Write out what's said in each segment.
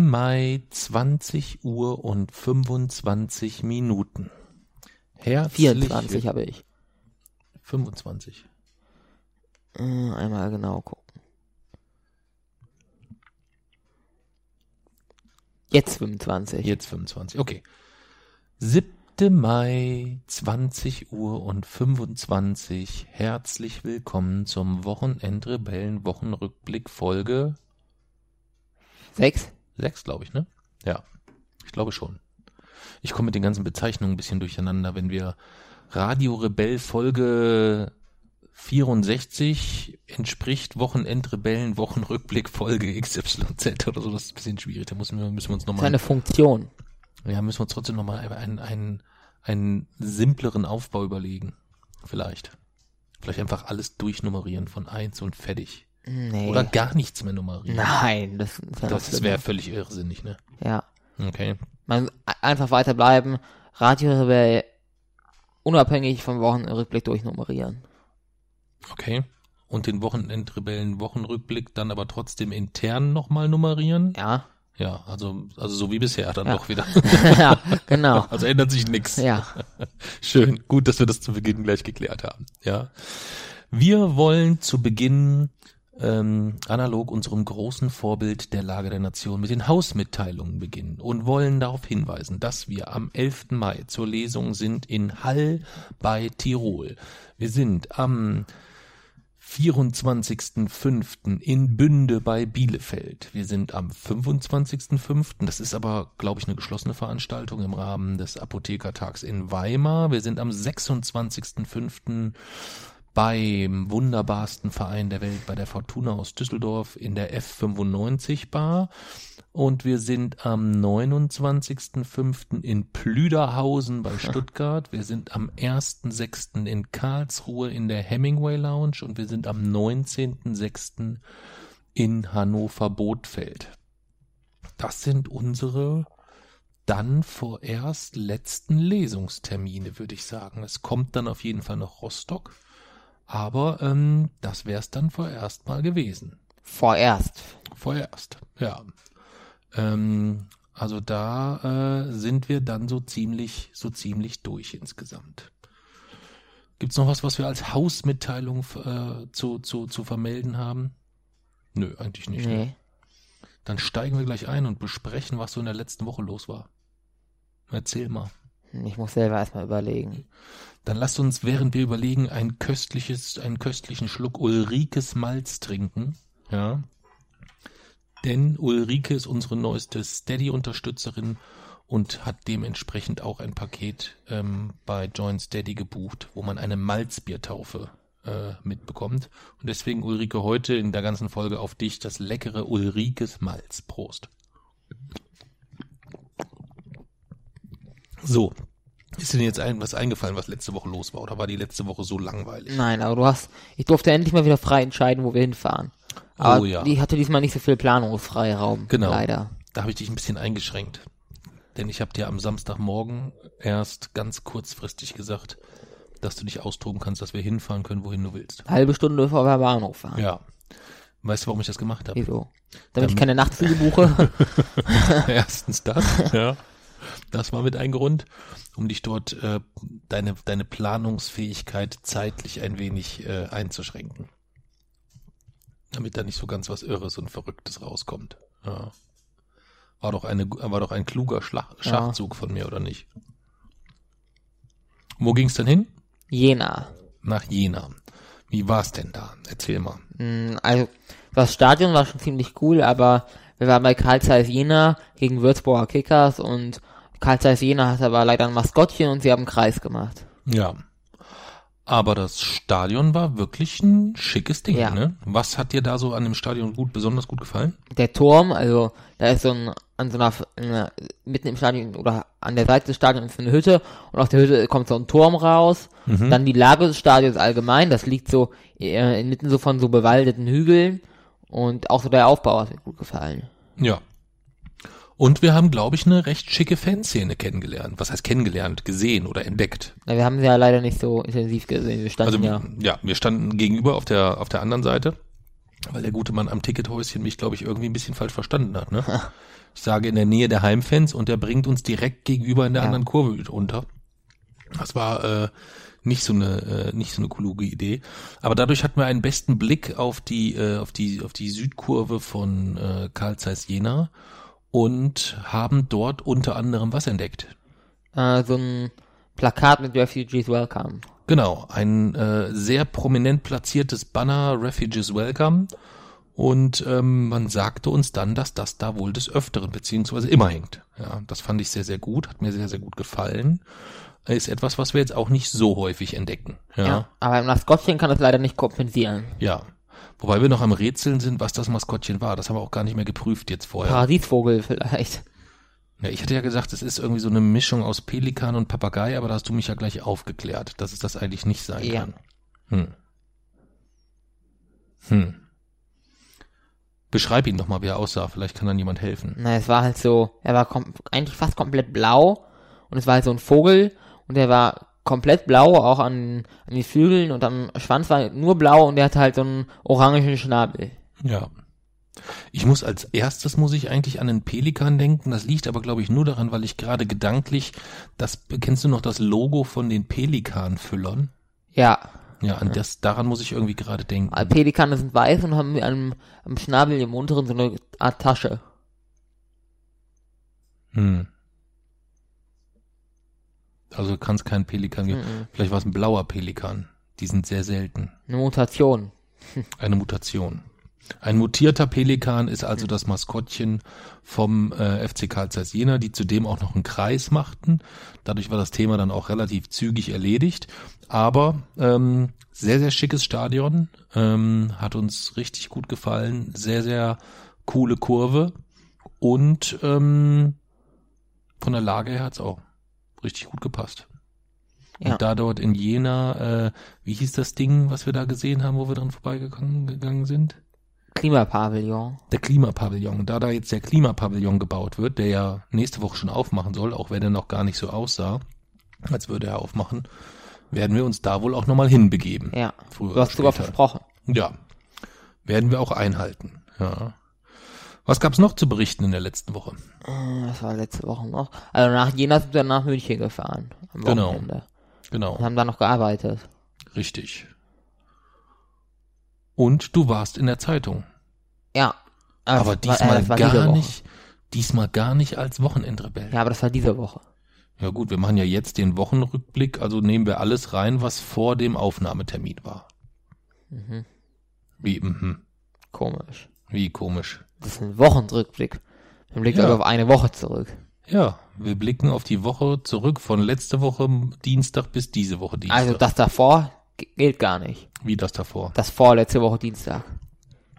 Mai, 20 Uhr und 25 Minuten. Herzlich 24 habe ich. 25. Äh, Einmal genau gucken. Jetzt 25. Jetzt 25, okay. 7. Mai, 20 Uhr und 25. Herzlich willkommen zum Wochenendrebellen Wochenrückblick Folge Sechs? 6, glaube ich, ne? Ja, ich glaube schon. Ich komme mit den ganzen Bezeichnungen ein bisschen durcheinander, wenn wir Radio Rebell Folge 64 entspricht Wochenendrebellen Wochenrückblick Folge XYZ oder so, das ist ein bisschen schwierig, da müssen wir, müssen wir uns Das ist nochmal eine Funktion. Ja, müssen wir uns trotzdem nochmal einen, einen, einen simpleren Aufbau überlegen. Vielleicht. Vielleicht einfach alles durchnummerieren von eins und fertig. Nee. Oder gar nichts mehr nummerieren. Nein, das, ja das wäre völlig irrsinnig, ne? Ja. Okay. Man einfach weiterbleiben. Radio Rebell unabhängig vom Wochenrückblick durchnummerieren. Okay. Und den Wochenendrebellen Wochenrückblick dann aber trotzdem intern nochmal nummerieren? Ja. Ja, also, also so wie bisher dann Ja. doch wieder. ja, genau. Also ändert sich nichts. Ja. Schön, gut, dass wir das zu Beginn gleich geklärt haben. Ja, wir wollen zu Beginn ähm, analog unserem großen Vorbild der Lage der Nation mit den Hausmitteilungen beginnen und wollen darauf hinweisen, dass wir am 11. Mai zur Lesung sind in Hall bei Tirol. Wir sind am 24.05. in Bünde bei Bielefeld. Wir sind am 25.05. Das ist aber, glaube ich, eine geschlossene Veranstaltung im Rahmen des Apothekertags in Weimar. Wir sind am 26.05. beim wunderbarsten Verein der Welt, bei der Fortuna aus Düsseldorf in der F95 Bar. Und wir sind am 29.05. in Plüderhausen bei Stuttgart. Wir sind am 1.06. in Karlsruhe in der Hemingway Lounge und wir sind am 19.06. in Hannover Bothfeld. Das sind unsere dann vorerst letzten Lesungstermine, würde ich sagen. Es kommt dann auf jeden Fall noch Rostock, aber ähm, das wäre es dann vorerst mal gewesen. Vorerst. Vorerst, ja. Ähm, also da äh, sind wir dann so ziemlich, so ziemlich durch insgesamt. Gibt's noch was, was wir als Hausmitteilung äh, zu, zu, zu vermelden haben? Nö, eigentlich nicht. Ne? Nee. Dann steigen wir gleich ein und besprechen, was so in der letzten Woche los war. Erzähl mal. Ich muss selber erstmal überlegen. Dann lasst uns, während wir überlegen, ein köstliches, einen köstlichen Schluck Ulrikes Malz trinken. Ja. Denn Ulrike ist unsere neueste Steady-Unterstützerin und hat dementsprechend auch ein Paket ähm, bei Join Steady gebucht, wo man eine Malzbiertaufe äh, mitbekommt. Und deswegen, Ulrike, heute in der ganzen Folge auf dich das leckere Ulrikes Malz. Prost. So, ist dir denn jetzt ein, was eingefallen, was letzte Woche los war? Oder war die letzte Woche so langweilig? Nein, aber du hast, ich durfte endlich mal wieder frei entscheiden, wo wir hinfahren. Aber Oh ja. die hatte diesmal nicht so viel Planungsfreiraum. Genau. Leider. Da habe ich dich ein bisschen eingeschränkt. Denn ich habe dir am Samstagmorgen erst ganz kurzfristig gesagt, dass du dich austoben kannst, dass wir hinfahren können, wohin du willst. Halbe Stunde vor der Bahnhof fahren. Ja. Weißt du, warum ich das gemacht habe? Wieso? Damit ich Damit- keine Nachtflüge buche. Erstens das, ja. Das war mit ein Grund, um dich dort äh, deine deine Planungsfähigkeit zeitlich ein wenig äh, einzuschränken, damit da nicht so ganz was Irres und Verrücktes rauskommt. Ja. War doch eine war doch ein kluger Schlag, Ja. Schachzug von mir oder nicht? Wo ging's denn hin? Jena. Nach Jena. Wie war's denn da? Erzähl mal. Mm, Also, das Stadion war schon ziemlich cool, aber wir waren bei Karl Zeiss Jena gegen Würzburger Kickers und Karl Zeiss Jena hat aber leider ein Maskottchen und sie haben einen Kreis gemacht. Ja. Aber das Stadion war wirklich ein schickes Ding, Ja. ne? Was hat dir da so an dem Stadion gut, besonders gut gefallen? Der Turm, also da ist so ein, an so einer, einer mitten im Stadion oder an der Seite des Stadions ist eine Hütte und aus der Hütte kommt so ein Turm raus. Dann die Lage des Stadions allgemein, das liegt so äh, inmitten so von so bewaldeten Hügeln und auch so der Aufbau hat mir gut gefallen. Ja. Und wir haben, glaube ich, eine recht schicke Fanszene kennengelernt. Was heißt kennengelernt? Gesehen oder entdeckt. Na, wir haben sie ja leider nicht so intensiv gesehen. Wir Also standen ja. ja, wir standen gegenüber auf der auf der anderen Seite, weil der gute Mann am Tickethäuschen mich, glaube ich, irgendwie ein bisschen falsch verstanden hat. Ne? Ich sage in der Nähe der Heimfans und der bringt uns direkt gegenüber in der Ja. anderen Kurve unter. Das war äh, nicht so eine äh, nicht so eine kluge Idee, aber dadurch hatten wir einen besten Blick auf die äh, auf die auf die Südkurve von äh, Karl Zeiss Jena und haben dort unter anderem was entdeckt. Äh, so ein Plakat mit Refugees Welcome. Genau, ein äh, sehr prominent platziertes Banner Refugees Welcome. Und ähm, man sagte uns dann, dass das da wohl des Öfteren beziehungsweise immer hängt. Ja, das fand ich sehr, sehr gut, hat mir sehr, sehr gut gefallen. Ist etwas, was wir jetzt auch nicht so häufig entdecken. Ja, Ja. ja. Aber im Maskottchen kann das leider nicht kompensieren. Wobei wir noch am Rätseln sind, was das Maskottchen war. Das haben wir auch gar nicht mehr geprüft jetzt vorher. Paradiesvogel vielleicht. Ja, ich hatte ja gesagt, es ist irgendwie so eine Mischung aus Pelikan und Papagei, aber da hast du mich ja gleich aufgeklärt, dass es das eigentlich nicht sein Ja. kann. Hm. Hm. Beschreib ihn doch mal, wie er aussah. Vielleicht kann dann jemand helfen. Na, es war halt so, er war eigentlich fast komplett blau und es war halt so ein Vogel und er war komplett blau, auch an, an den Flügeln und am Schwanz war nur blau und er hatte halt so einen orangen Schnabel. Ja. Ich muss als erstes muss ich eigentlich an einen Pelikan denken. Das liegt aber, glaube ich, nur daran, weil ich gerade gedanklich, das kennst du noch das Logo von den Pelikanfüllern? Ja, Ja, an das, daran muss ich irgendwie gerade denken. Pelikane sind weiß und haben am, am Schnabel im unteren so eine Art Tasche. Hm. Also kann es kein Pelikan geben. Mhm. Vielleicht war es ein blauer Pelikan. Die sind sehr selten. Eine Mutation. Eine Mutation. Ein mutierter Pelikan ist also das Maskottchen vom äh, FC Karl Zeiss Jena, die zudem auch noch einen Kreis machten. Dadurch war das Thema dann auch relativ zügig erledigt. Aber ähm, sehr, sehr schickes Stadion. Ähm, hat uns richtig gut gefallen. Sehr, sehr coole Kurve. Und ähm, von der Lage her hat's auch richtig gut gepasst. Ja. Und da dort in Jena, äh, wie hieß das Ding, was wir da gesehen haben, wo wir dran vorbeigegangen gegangen sind? Klimapavillon. Der Klimapavillon. Da da jetzt der Klimapavillon gebaut wird, der ja nächste Woche schon aufmachen soll, auch wenn er noch gar nicht so aussah, als würde er aufmachen, werden wir uns da wohl auch nochmal hinbegeben. Ja. Früher du hast sogar versprochen. Ja. Werden wir auch einhalten. Ja. Was gab's noch zu berichten in der letzten Woche? Äh, Das war letzte Woche noch. Also nach Jena sind wir nach München gefahren. Am Genau. Wochenende. Genau. Und haben da noch gearbeitet. Richtig. Und du warst in der Zeitung. Ja. Aber war- diesmal äh, das war diese gar nicht, diesmal gar nicht als Wochenendrebell. Ja, aber das war diese Woche. Ja gut, wir machen ja jetzt den Wochenrückblick, also nehmen wir alles rein, was vor dem Aufnahmetermin war. Mhm. Wie, mhm, Komisch. wie komisch. Das ist ein Wochenrückblick. Man blickt Ja. auf eine Woche zurück. Ja, wir blicken auf die Woche zurück von letzte Woche Dienstag bis diese Woche Dienstag. Also das davor gilt gar nicht. wie das davor. Das vorletzte Woche Dienstag.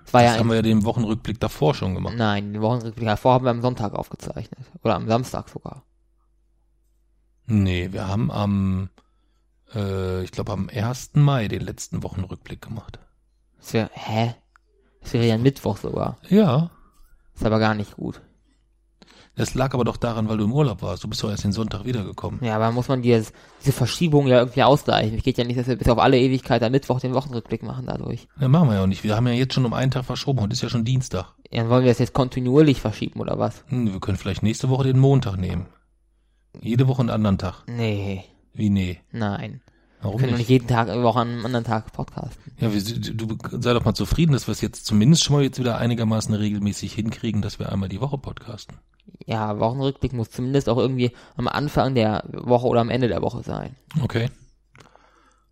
Das war Das ja haben wir ja den Wochenrückblick davor schon gemacht. Nein, den Wochenrückblick davor haben wir am Sonntag aufgezeichnet. Oder am Samstag sogar. Nee, wir haben am, äh, ich glaube am 1. Mai den letzten Wochenrückblick gemacht. Das wäre, hä? Das wäre ja ein Mittwoch sogar. Ja, ist aber gar nicht gut. das lag aber doch daran, weil du im Urlaub warst. Du bist doch erst den Sonntag wiedergekommen. Ja, aber muss man dieses, diese Verschiebung ja irgendwie ausgleichen. Es geht ja nicht, dass wir bis auf alle Ewigkeit am Mittwoch den Wochenrückblick machen dadurch. Ja, machen wir ja auch nicht. Wir haben ja jetzt schon um einen Tag verschoben. Heute ist ja schon Dienstag. Ja, dann wollen wir das jetzt kontinuierlich verschieben oder was? Hm, wir können vielleicht nächste Woche den Montag nehmen. Jede Woche einen anderen Tag. Nee, Wie nee? nein. Warum Wir können nicht? jeden Tag, eine Woche an einem anderen Tag podcasten. Ja, wir, du sei doch mal zufrieden, dass wir es jetzt zumindest schon mal jetzt wieder einigermaßen regelmäßig hinkriegen, dass wir einmal die Woche podcasten. Ja, Wochenrückblick muss zumindest auch irgendwie am Anfang der Woche oder am Ende der Woche sein. Okay.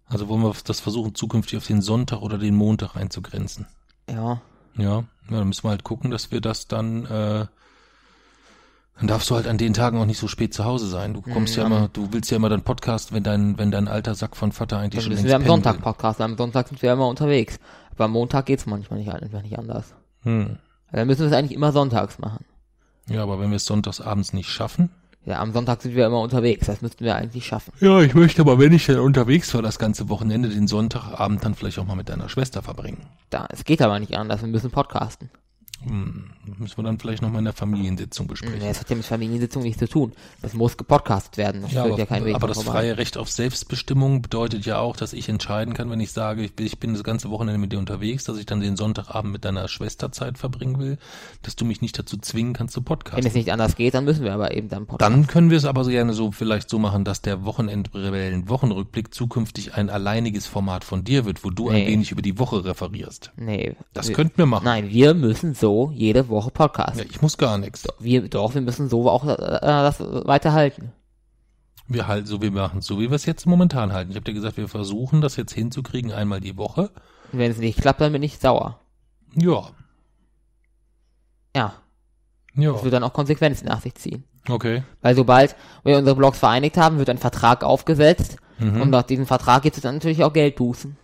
Also wollen wir das versuchen, zukünftig auf den Sonntag oder den Montag einzugrenzen. Ja, Ja, ja dann müssen wir halt gucken, dass wir das dann äh, Dann darfst du halt an den Tagen auch nicht so spät zu Hause sein. Du kommst ja, Ja. immer, du willst ja immer dann Podcast, wenn dein, wenn dein alter Sack von Vater eigentlich Dann schon müssen wir am Sonntag. Podcast. Am Sonntag sind wir immer unterwegs. Aber am Montag geht's manchmal nicht, einfach nicht anders. Hm. Dann müssen wir es eigentlich immer sonntags machen. Ja, aber wenn wir es sonntags abends nicht schaffen. Ja, am Sonntag sind wir immer unterwegs. Das müssten wir eigentlich schaffen. Ja, ich möchte aber, wenn ich dann unterwegs war, das ganze Wochenende, den Sonntagabend dann vielleicht auch mal mit deiner Schwester verbringen. Da, es geht aber nicht anders. Wir müssen podcasten. Hm. Müssen wir dann vielleicht nochmal in der Familiensitzung besprechen. Nee, das hat ja mit Familiensitzung nichts zu tun. Das muss gepodcastet werden. Das Ja, aber, ja aber das vorbei. freie Recht auf Selbstbestimmung bedeutet ja auch, dass ich entscheiden kann, wenn ich sage, ich bin, das ganze Wochenende mit dir unterwegs, dass ich dann den Sonntagabend mit deiner Schwester Zeit verbringen will, dass du mich nicht dazu zwingen kannst zu Wenn podcasten. es nicht anders geht, dann müssen wir aber eben dann podcasten. Dann können wir es aber so gerne so vielleicht so machen, dass der Wochenendrebellen Wochenrückblick zukünftig ein alleiniges Format von dir wird, wo du ein Nee. wenig über die Woche referierst. Nee. Das wir, könnten wir machen. Nein, wir müssen so jede Woche podcasten. Ja, ich muss gar nichts. Wir, doch, wir müssen so auch äh, das weiterhalten. Wir halten so, wir machen es so, wie wir es jetzt momentan halten. Ich habe dir gesagt, wir versuchen das jetzt hinzukriegen, einmal die Woche. Und wenn es nicht klappt, dann bin ich sauer. Ja, Ja, ja, das wird dann auch Konsequenzen nach sich ziehen. okay. Weil sobald wir unsere Blogs vereinigt haben, wird ein Vertrag aufgesetzt Mhm. und nach diesem Vertrag gibt es dann natürlich auch Geldbußen,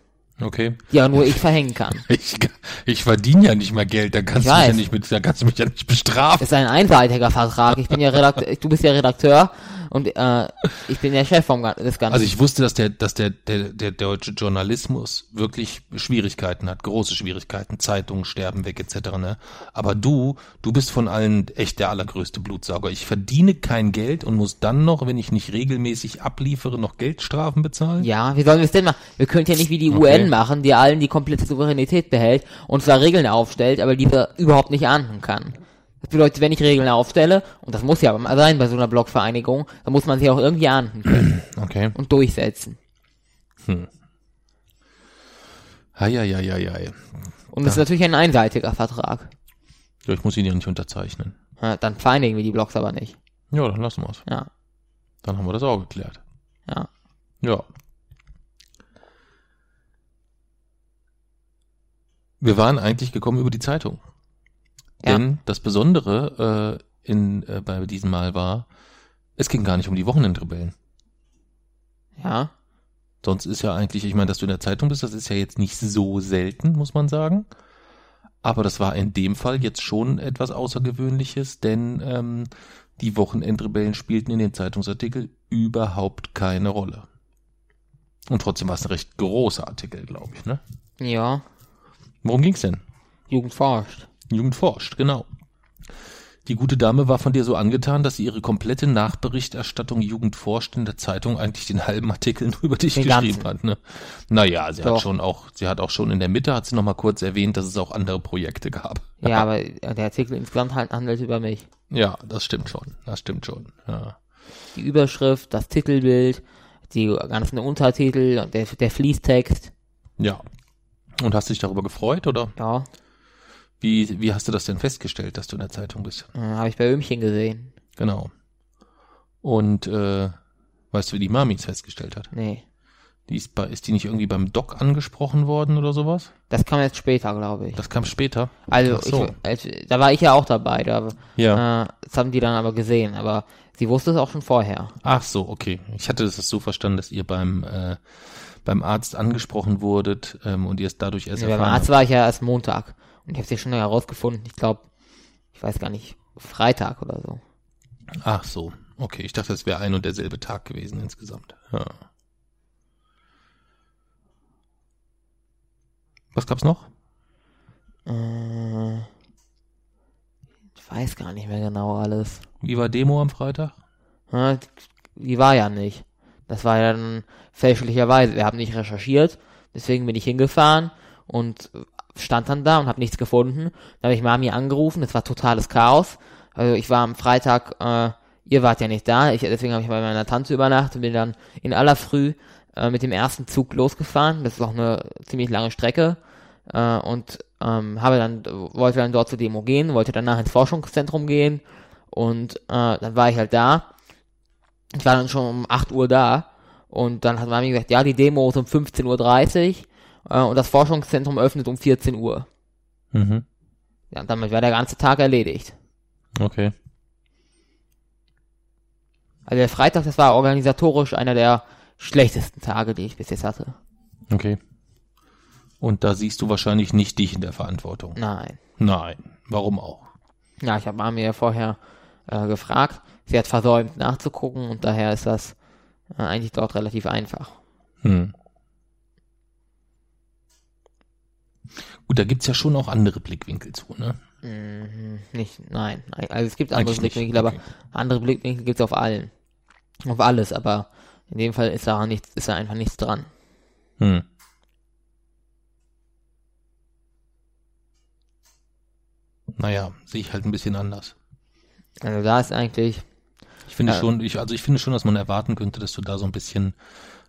Okay. ja nur ich verhängen kann. Ich, ich verdiene ja nicht mehr Geld, da kannst Ich du mich ja nicht mit, da kannst du mich ja nicht bestrafen. Das ist ein einseitiger Vertrag. Ich bin ja Redakteur, du bist ja Redakteur und äh, ich bin der Chef vom, Gan- des Ganzen. Also ich wusste, dass der, dass der, der, der deutsche Journalismus wirklich Schwierigkeiten hat, große Schwierigkeiten, Zeitungen sterben weg etc. Ne? Aber du, du bist von allen echt der allergrößte Blutsauger. Ich verdiene kein Geld und muss dann noch, wenn ich nicht regelmäßig abliefere, noch Geldstrafen bezahlen. ja, wie sollen wir es denn machen? Wir können ja nicht wie die Okay. UN machen, die allen die komplette Souveränität behält und zwar Regeln aufstellt, aber diese überhaupt nicht ahnden kann. Das bedeutet, wenn ich Regeln aufstelle, und das muss ja mal sein bei so einer Blockvereinigung, dann muss man sie auch irgendwie ahnden können Okay. und durchsetzen. Hei, hei. Und das ist natürlich ein einseitiger Vertrag. Ja, ich muss ihn ja nicht unterzeichnen. Ja, dann vereinigen wir die Blocks aber nicht. Ja, dann lassen wir es. Ja, Dann haben wir das auch geklärt. ja. Ja. Wir waren eigentlich gekommen über die Zeitung. Ja. Denn das Besondere äh, in, äh, bei diesem Mal war, es ging gar nicht um die Wochenendrebellen. Ja. Sonst ist ja eigentlich, ich meine, dass du in der Zeitung bist, das ist ja jetzt nicht so selten, muss man sagen. Aber das war in dem Fall jetzt schon etwas Außergewöhnliches, denn ähm, die Wochenendrebellen spielten in dem Zeitungsartikel überhaupt keine Rolle. Und trotzdem war es ein recht großer Artikel, glaube ich, ne? Ja. Worum ging's denn? Jugend forscht. Jugend forscht, genau. Die gute Dame war von dir so angetan, dass sie ihre komplette Nachberichterstattung Jugend forscht in der Zeitung eigentlich den halben Artikel nur über dich Den geschrieben ganzen. hat. Ne? Naja, sie hat Doch. schon auch, sie hat auch schon in der Mitte, hat sie noch mal kurz erwähnt, dass es auch andere Projekte gab. Ja, aber der Artikel insgesamt halt handelt über mich. Ja, das stimmt schon. Das stimmt schon. Ja. Die Überschrift, das Titelbild, die ganzen Untertitel und der, der Fließtext. ja. Und hast dich darüber gefreut oder Ja, wie, wie hast du das denn festgestellt, dass du in der Zeitung bist? äh, habe ich bei Ömchen gesehen. Genau. Und äh, weißt du, wie die Mami es festgestellt hat? Nee. Die ist, bei, ist die nicht irgendwie beim Doc angesprochen worden oder sowas? Das kam jetzt später, glaube ich. Das kam später. Also, so. ich, als, da war ich ja auch dabei. Da, Ja. äh, das haben die dann aber gesehen. Aber sie wusste es auch schon vorher. Ach so, okay. Ich hatte das so verstanden, dass ihr beim äh, beim Arzt angesprochen wurdet ähm, und ihr es dadurch erst Nee, beim erfahren Arzt war ich ja erst Montag. Und ich habe es ja schon herausgefunden. Ich glaube, ich weiß gar nicht, Freitag oder so. Ach so, okay. Ich dachte, es wäre ein und derselbe Tag gewesen insgesamt. Ja. Was gab's noch? Äh, ich weiß gar nicht mehr genau alles. Wie war Demo am Freitag? Ja, die war ja nicht. Das war ja dann fälschlicherweise. Wir haben nicht recherchiert, deswegen bin ich hingefahren und stand dann da und habe nichts gefunden. Dann habe ich Mami angerufen, es war totales Chaos. Also ich war am Freitag, äh, ihr wart ja nicht da, ich, deswegen habe ich bei meiner Tante übernachtet und bin dann in aller Früh äh, mit dem ersten Zug losgefahren. Das ist auch eine ziemlich lange Strecke. Äh, und ähm, habe dann, wollte dann dort zur Demo gehen, wollte danach ins Forschungszentrum gehen und äh, dann war ich halt da. Ich war dann schon um 8 Uhr da und dann hat Mami gesagt, ja, die Demo ist um 15.30 Uhr äh, und das Forschungszentrum öffnet um 14 Uhr. Mhm. Ja, und damit war der ganze Tag erledigt. Okay. Also der Freitag, das war organisatorisch einer der schlechtesten Tage, die ich bis jetzt hatte. Okay. Und da siehst du wahrscheinlich nicht dich in der Verantwortung. Nein. Nein. Warum auch? Ja, ich habe Mami ja vorher äh, gefragt. Sie hat versäumt nachzugucken und daher ist das äh, eigentlich dort relativ einfach. Hm. Gut, da gibt's ja schon auch andere Blickwinkel zu, ne? Mhm, nicht, nein. Also es gibt andere Eigentlich nicht, Blickwinkel, aber okay. andere Blickwinkel gibt's auf allen. Auf alles, aber in dem Fall ist da nichts, ist da einfach nichts dran. Hm. Naja, sehe ich halt ein bisschen anders. Also da ist eigentlich, Ich finde Ja. schon, ich, also ich finde schon, dass man erwarten könnte, dass du da so ein bisschen,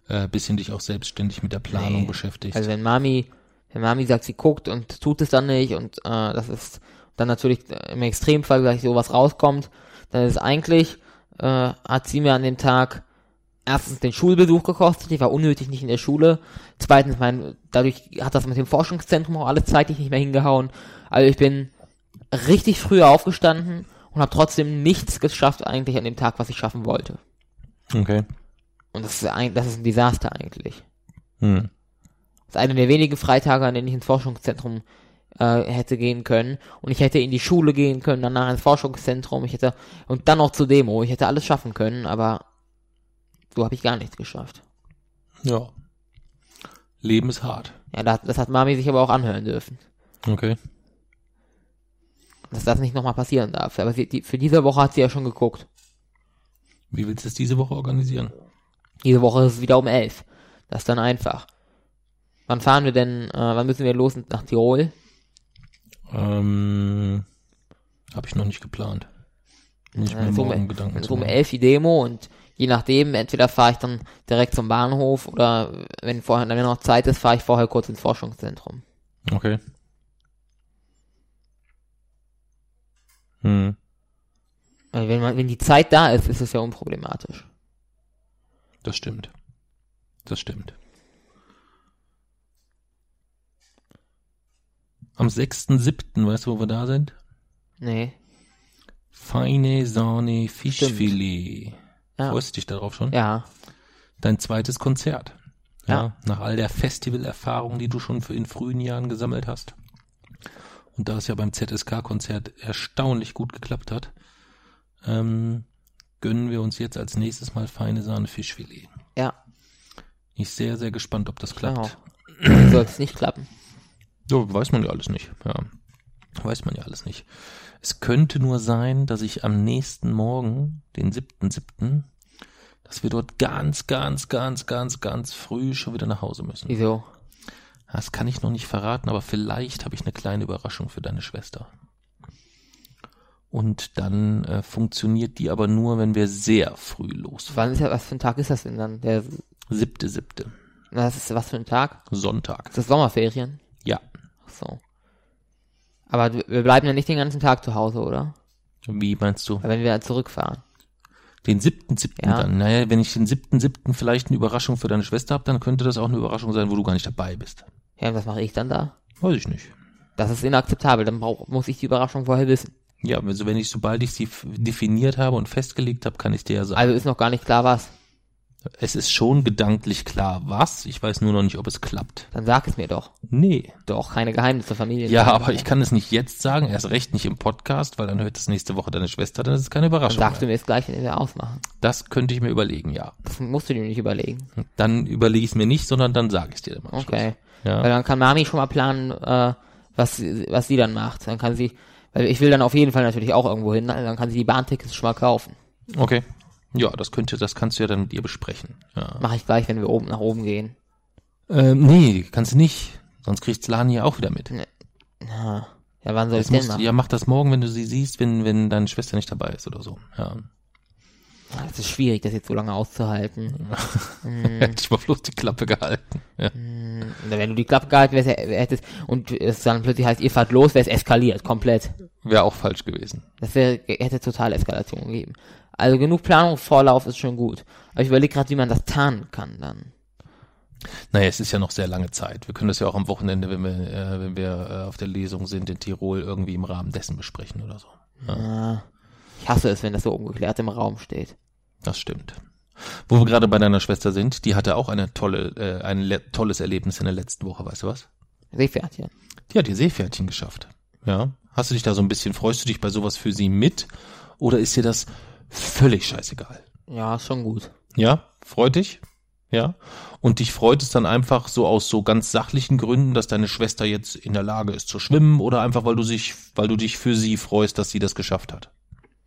äh, bisschen dich auch selbstständig mit der Planung Nee. beschäftigst. also wenn Mami, Mami sagt, sie guckt und tut es dann nicht und äh, das ist dann natürlich im Extremfall gleich sowas rauskommt, dann ist eigentlich, äh, hat sie mir an dem Tag erstens den Schulbesuch gekostet, ich war unnötig nicht in der Schule. Zweitens, mein, dadurch hat das mit dem Forschungszentrum auch alles zeitlich nicht mehr hingehauen. Also ich bin richtig früh aufgestanden und habe trotzdem nichts geschafft eigentlich an dem Tag, was ich schaffen wollte. okay. Und das ist ein, das ist ein Desaster eigentlich. Hm. Das ist einer der wenigen Freitage, an denen ich ins Forschungszentrum äh, hätte gehen können. Und ich hätte in die Schule gehen können, danach ins Forschungszentrum. Ich hätte und dann noch zur Demo. Ich hätte alles schaffen können, aber so habe ich gar nichts geschafft. Ja. Leben ist hart. Ja, das, das hat Mami sich aber auch anhören dürfen, Okay. dass das nicht nochmal passieren darf. Aber sie, die, für diese Woche hat sie ja schon geguckt. Wie willst du es diese Woche organisieren? Diese Woche ist es wieder um elf. Das ist dann einfach. Wann fahren wir denn, äh, wann müssen wir los nach Tirol? Ähm, habe ich noch nicht geplant. Muss ich mir Äh, so morgen um, Gedanken so um elf die Demo und je nachdem, entweder fahre ich dann direkt zum Bahnhof oder wenn vorher dann noch Zeit ist, fahre ich vorher kurz ins Forschungszentrum. Okay. Hm. Weil wenn man, wenn die Zeit da ist, ist es ja unproblematisch. Das stimmt. Das stimmt. Am 6.7., weißt du, wo wir da sind? Nee. Feine Sahne Fischfilet. Ja. Freust du dich darauf schon? Ja. Dein zweites Konzert. Ja. Ja. Nach all der Festivalerfahrung, die du schon für in frühen Jahren gesammelt hast. Und da es ja beim ZSK-Konzert erstaunlich gut geklappt hat, ähm, gönnen wir uns jetzt als nächstes mal feine Sahne Fischfilet. Ja. Ich bin sehr, sehr gespannt, ob das klappt. Genau. Soll es nicht klappen. Ja, weiß man ja alles nicht. Ja, weiß man ja alles nicht. Es könnte nur sein, dass ich am nächsten Morgen, den 7.7., dass wir dort ganz, ganz, ganz, ganz, ganz früh schon wieder nach Hause müssen. Wieso? Das kann ich noch nicht verraten, aber vielleicht habe ich eine kleine Überraschung für deine Schwester. Und dann äh, funktioniert die aber nur, wenn wir sehr früh losfahren. Wann ist ja, was für ein Tag ist das denn dann? Der, Siebte, siebte. das ist was für ein Tag? Sonntag. Ist das Sommerferien? Ja. So. Aber wir bleiben ja nicht den ganzen Tag zu Hause, oder? Wie meinst du? Wenn wir zurückfahren. Den siebten, siebten Ja. dann. Naja, wenn ich den siebten, siebten vielleicht eine Überraschung für deine Schwester habe, dann könnte das auch eine Überraschung sein, wo du gar nicht dabei bist. Ja, und was mache ich dann da? Weiß ich nicht. Das ist inakzeptabel. Dann brauch, muss ich die Überraschung vorher wissen. Ja, also wenn ich, sobald ich sie definiert habe und festgelegt habe, kann ich dir ja sagen. Also ist noch gar nicht klar was. Es ist schon gedanklich klar, was. Ich weiß nur noch nicht, ob es klappt. Dann sag es mir doch. Nee. Doch, keine Geheimnisse, Familie. Ja, aber ich kann es nicht jetzt sagen, erst recht nicht im Podcast, weil dann hört es nächste Woche deine Schwester, dann ist es keine Dann Überraschung. sagst du Mehr. mir jetzt gleich, wenn wir ausmachen. Das könnte ich mir überlegen, ja. Das musst du dir nicht überlegen. Dann überlege ich es mir nicht, sondern dann sage ich es dir immer. am Okay. Schluss. Weil Ja. dann kann Mami schon mal planen, äh, was, sie- was sie dann macht. Dann kann sie, weil ich will dann auf jeden Fall natürlich auch irgendwo hin, dann kann sie die Bahntickets schon mal kaufen. Okay. Ja, das könnte, das kannst du ja dann mit ihr besprechen. Ja. Mache ich gleich, wenn wir oben nach oben gehen. Ähm, nee, kannst du nicht. Sonst kriegst Lani ja auch wieder mit. Ja, ja wann soll ich denn machen? ja, mach das morgen, wenn du sie siehst, wenn, wenn deine Schwester nicht dabei ist oder so. Ja. Ah, Das ist schwierig, das jetzt so lange auszuhalten. Hätte ich mal bloß die Klappe gehalten. Ja. Und wenn du die Klappe gehalten wärst, hättest, und es dann plötzlich heißt, ihr fahrt los, wäre es eskaliert, komplett. Wäre auch falsch gewesen. Das wäre, hätte total Eskalation gegeben. Also genug Planung, Vorlauf ist schon gut. Aber ich überlege gerade, wie man das tarnen kann dann. Naja, es ist ja noch sehr lange Zeit. Wir können das ja auch am Wochenende, wenn wir, äh, wenn wir äh, auf der Lesung sind in Tirol, irgendwie im Rahmen dessen besprechen oder so. Ja. Ich hasse es, wenn das so ungeklärt im Raum steht. Das stimmt. Wo wir gerade bei deiner Schwester sind, die hatte auch eine tolle, äh, ein le- tolles Erlebnis in der letzten Woche, weißt du was? Seepferdchen. Die hat ihr Seepferdchen geschafft. Ja. Hast du dich da so ein bisschen, freust du dich bei sowas für sie mit? Oder ist dir das völlig scheißegal? Ja, ist schon gut. Ja? Freut dich? Ja? Und dich freut es dann einfach so aus so ganz sachlichen Gründen, dass deine Schwester jetzt in der Lage ist zu schwimmen oder einfach weil du sich, weil du dich für sie freust, dass sie das geschafft hat?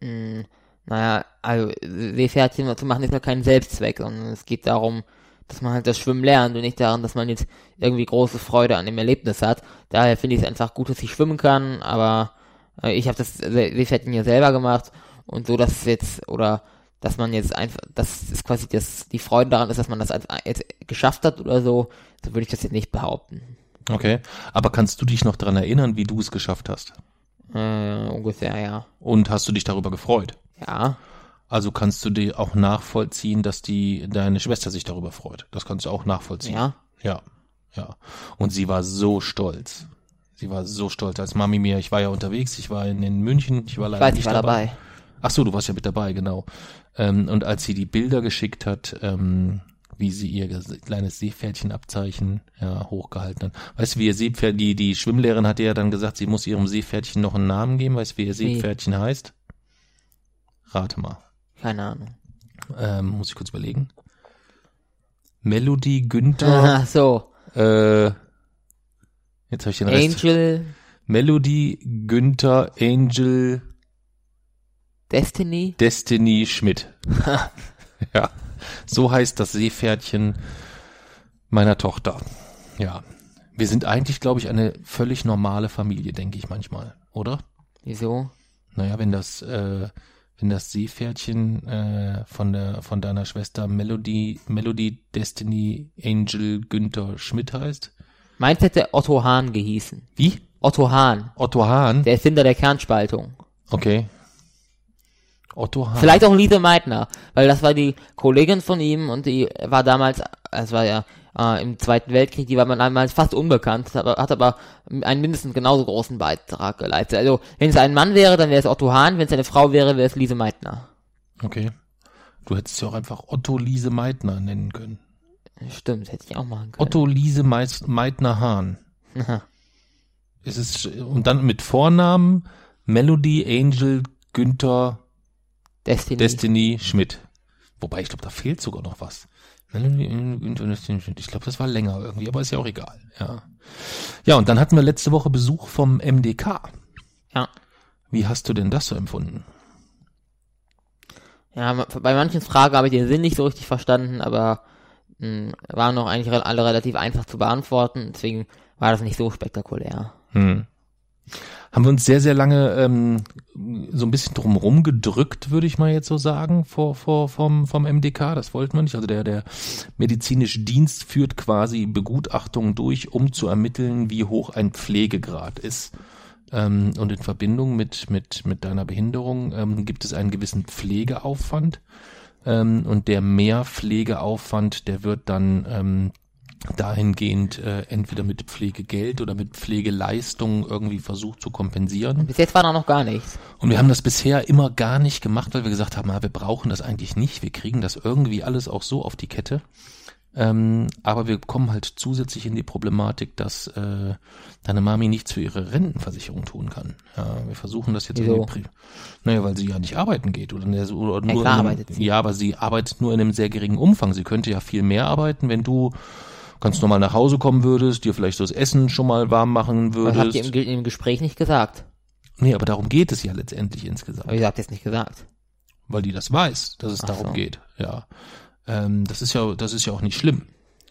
Hm, naja, also Seepferdchen zu machen ist ja kein Selbstzweck, sondern es geht darum, dass man halt das Schwimmen lernt und nicht daran, dass man jetzt irgendwie große Freude an dem Erlebnis hat. Daher finde ich es einfach gut, dass ich schwimmen kann, aber äh, ich habe das Se- Seepferdchen ja selber gemacht und so, dass es jetzt, oder dass man jetzt einfach, dass es quasi das, die Freude daran ist, dass man das jetzt geschafft hat oder so, so würde ich das jetzt nicht behaupten. Okay. Aber kannst du dich noch daran erinnern, wie du es geschafft hast? Äh, ungefähr, ja. Und hast du dich darüber gefreut? Ja, Also kannst du dir auch nachvollziehen, dass die deine Schwester sich darüber freut. Das kannst du auch nachvollziehen. ja. Ja, ja. Und sie war so stolz. Sie war so stolz, als Mami mir, ich war ja unterwegs, ich war in, in München, ich war Ich leider weiß, nicht ich war dabei. Ach so, du warst ja mit dabei, genau. Ähm, und als sie die Bilder geschickt hat, ähm, wie sie ihr kleines Seepferdchenabzeichen ja, hochgehalten hat. Weißt du, wie ihr Seepferd, die, die Schwimmlehrerin hatte ja dann gesagt, sie muss ihrem Seepferdchen noch einen Namen geben. Weißt du, wie ihr? Seepferdchen heißt? Rate mal. Keine Ahnung. Ähm, muss ich kurz überlegen. Melody Günther, Ach so. äh, jetzt habe ich den Rest. Angel, Melody Günther Angel Destiny. Destiny Schmidt. ja, so heißt das Seepferdchen meiner Tochter. Ja, wir sind eigentlich, glaube ich, eine völlig normale Familie, denke ich manchmal, oder? Wieso? Naja, wenn das, äh, wenn das Seepferdchen äh, von der von deiner Schwester Melody Melody Destiny Angel Günther Schmidt heißt. Meins hätte Otto Hahn gehießen. Wie? Otto Hahn, Otto Hahn. der Erfinder der Kernspaltung. Okay. Otto Hahn. Vielleicht auch Lise Meitner, weil das war die Kollegin von ihm und die war damals, es war ja äh, im Zweiten Weltkrieg, die war man damals fast unbekannt, hat aber einen mindestens genauso großen Beitrag geleistet. Also, wenn es ein Mann wäre, dann wäre es Otto Hahn, wenn es eine Frau wäre, wäre es Lise Meitner. Okay. Du hättest ja auch einfach Otto Liese Meitner nennen können. Stimmt, hätte ich auch machen können. Otto Meis- Meitner Hahn. Es ist, und dann mit Vornamen Melody Angel Günther Destiny. Destiny Schmidt. Wobei, ich glaube, da fehlt sogar noch was. Ich glaube, das war länger irgendwie, aber ist ja auch egal. Ja. Ja, und dann hatten wir letzte Woche Besuch vom MDK. ja. Wie hast du denn das so empfunden? Ja, bei manchen Fragen habe ich den Sinn nicht so richtig verstanden, aber mh, waren noch eigentlich alle relativ einfach zu beantworten, deswegen war das nicht so spektakulär. Hm. Haben wir uns sehr, sehr lange ähm, so ein bisschen drumherum gedrückt, würde ich mal jetzt so sagen, vor, vor, vom, vom MDK. Das wollten wir nicht. Also der, der medizinische Dienst führt quasi Begutachtungen durch, um zu ermitteln, wie hoch ein Pflegegrad ist. Ähm, und in Verbindung mit, mit, mit deiner Behinderung ähm, gibt es einen gewissen Pflegeaufwand. Ähm, und der Mehrpflegeaufwand, der wird dann ähm, dahingehend äh, entweder mit Pflegegeld oder mit Pflegeleistung irgendwie versucht zu kompensieren. Bis jetzt war da noch gar nichts. Und wir haben das bisher immer gar nicht gemacht, weil wir gesagt haben, na, wir brauchen das eigentlich nicht. Wir kriegen das irgendwie alles auch so auf die Kette. Ähm, aber wir kommen halt zusätzlich in die Problematik, dass äh, deine Mami nichts für ihre Rentenversicherung tun kann. Ja, wir versuchen das jetzt Wieso? irgendwie. Naja, weil sie ja nicht arbeiten geht oder, oder Ja, nur klar in einem, arbeitet sie. ja, aber sie arbeitet nur in einem sehr geringen Umfang. Sie könnte ja viel mehr arbeiten, wenn du ganz normal nach Hause kommen würdest, dir vielleicht so das Essen schon mal warm machen Das habt ihr würdest. im, im Gespräch nicht gesagt. Nee, aber darum geht es ja letztendlich insgesamt Aber ihr habt jetzt nicht gesagt. weil die das weiß, dass es Ach darum so. geht. Ja, ähm, das ist ja, das ist ja auch nicht schlimm.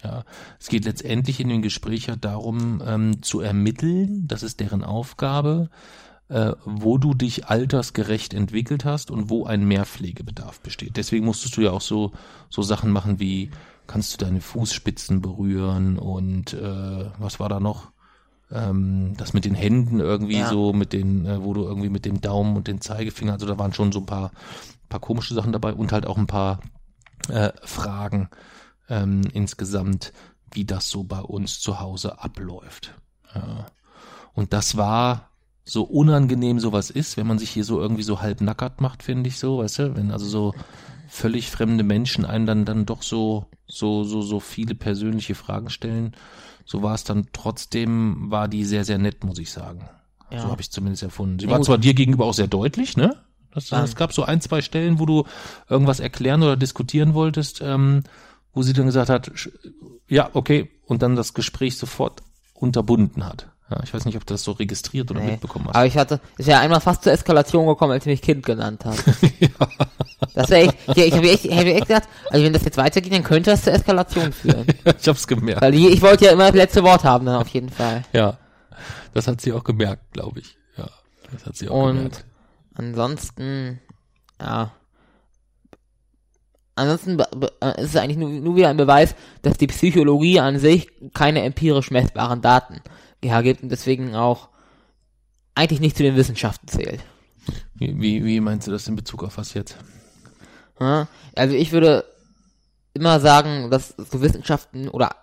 Ja, es geht letztendlich in dem Gespräch ja darum, ähm, zu ermitteln, das ist deren Aufgabe, äh, wo du dich altersgerecht entwickelt hast und wo ein Mehrpflegebedarf besteht. Deswegen musstest du ja auch so so Sachen machen wie kannst du deine Fußspitzen berühren und äh, was war da noch? Ähm, das mit den Händen irgendwie Ja. so, mit den, äh, wo du irgendwie mit dem Daumen und den Zeigefinger, also da waren schon so ein paar, paar komische Sachen dabei und halt auch ein paar äh, Fragen ähm, insgesamt, wie das so bei uns zu Hause abläuft. Ja. Und das war so unangenehm sowas ist, wenn man sich hier so irgendwie so halb nackert macht, finde ich so, weißt du, wenn also so völlig fremde Menschen einem dann, dann doch so, so, so, so viele persönliche Fragen stellen. So war es dann trotzdem, war die sehr, sehr nett, muss ich sagen. Ja. So habe ich zumindest erfunden. Sie Ja, war gut. zwar dir gegenüber auch sehr deutlich, ne? Das, es gab so ein, zwei Stellen, wo du irgendwas erklären oder diskutieren wolltest, ähm, wo sie dann gesagt hat, ja, okay, und dann das Gespräch sofort unterbunden hat. Ja, ich weiß nicht, ob du das so registriert oder Nee. mitbekommen hast. Aber ich hatte, ist ja einmal fast zur Eskalation gekommen, als sie mich Kind genannt hat. Das wäre echt, ja, ich habe echt, ich hab echt gedacht, also wenn das jetzt weitergeht, dann könnte das zur Eskalation führen. ich hab's gemerkt. Weil die, ich wollte ja immer das letzte Wort haben, dann auf jeden Fall. Ja, das hat sie auch gemerkt, glaube ich. Ja, das hat sie auch Und gemerkt. ansonsten, ja. Ansonsten äh, ist es eigentlich nur, nur wieder ein Beweis, dass die Psychologie an sich keine empirisch messbaren Daten hergibt und deswegen auch eigentlich nicht zu den Wissenschaften zählt. Wie, wie, wie meinst du das in Bezug auf was jetzt? Also ich würde immer sagen, dass so Wissenschaften oder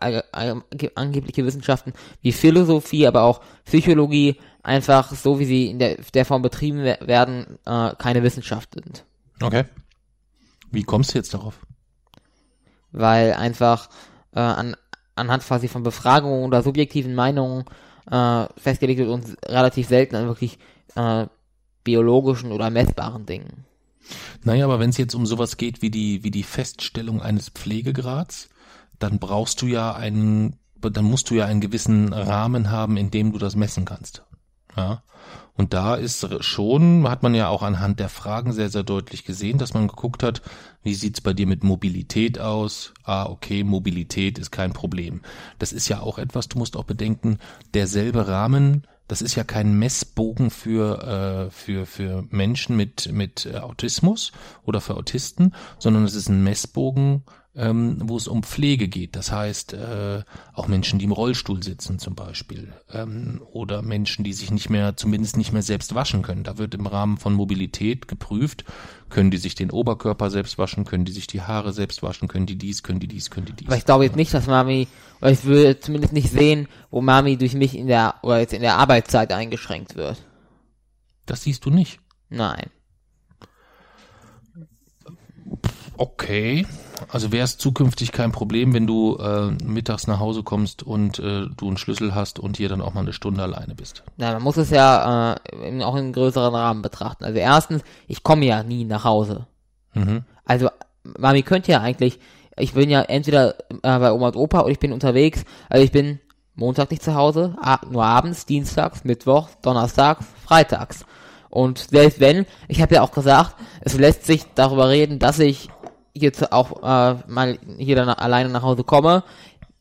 angebliche Wissenschaften wie Philosophie, aber auch Psychologie einfach so wie sie in der, der Form betrieben we- werden, äh, keine Wissenschaft sind. Okay. Wie kommst du jetzt darauf? Weil einfach äh, an, anhand quasi von Befragungen oder subjektiven Meinungen äh, festgelegt wird und relativ selten an wirklich äh, biologischen oder messbaren Dingen. Naja, aber wenn es jetzt um sowas geht wie die, wie die Feststellung eines Pflegegrads, dann brauchst du ja einen, dann musst du ja einen gewissen Rahmen haben, in dem du das messen kannst. Ja. Und da ist schon, hat man ja auch anhand der Fragen sehr, sehr deutlich gesehen, dass man geguckt hat, wie sieht's bei dir mit Mobilität aus? Ah, okay, Mobilität ist kein Problem. Das ist ja auch etwas, du musst auch bedenken, derselbe Rahmen, das ist ja kein Messbogen für, äh, für, für Menschen mit, mit äh, Autismus oder für Autisten, sondern es ist ein Messbogen, ähm, wo es um Pflege geht. Das heißt, äh, auch Menschen, die im Rollstuhl sitzen zum Beispiel, ähm, oder Menschen, die sich nicht mehr, zumindest nicht mehr selbst waschen können. Da wird im Rahmen von Mobilität geprüft, können die sich den Oberkörper selbst waschen, können die sich die Haare selbst waschen, können die dies, können die dies, können die dies. Aber ich glaube jetzt nicht, dass Mami, oder ich würde zumindest nicht sehen, wo Mami durch mich in der, oder jetzt in der Arbeitszeit eingeschränkt wird. Das siehst du nicht. Nein. Okay. Also wäre es zukünftig kein Problem, wenn du äh, mittags nach Hause kommst und äh, du einen Schlüssel hast und hier dann auch mal eine Stunde alleine bist. Nein, man muss es ja äh, auch in einem größeren Rahmen betrachten. Also erstens, ich komme ja nie nach Hause. Mhm. Also Mami könnte ja eigentlich, ich bin ja entweder äh, bei Oma und Opa oder ich bin unterwegs. Also ich bin Montag nicht zu Hause, nur abends, Dienstags, Mittwochs, Donnerstags, Freitags. Und selbst wenn, ich habe ja auch gesagt, es lässt sich darüber reden, dass ich jetzt auch äh, mal hier dann alleine nach Hause komme,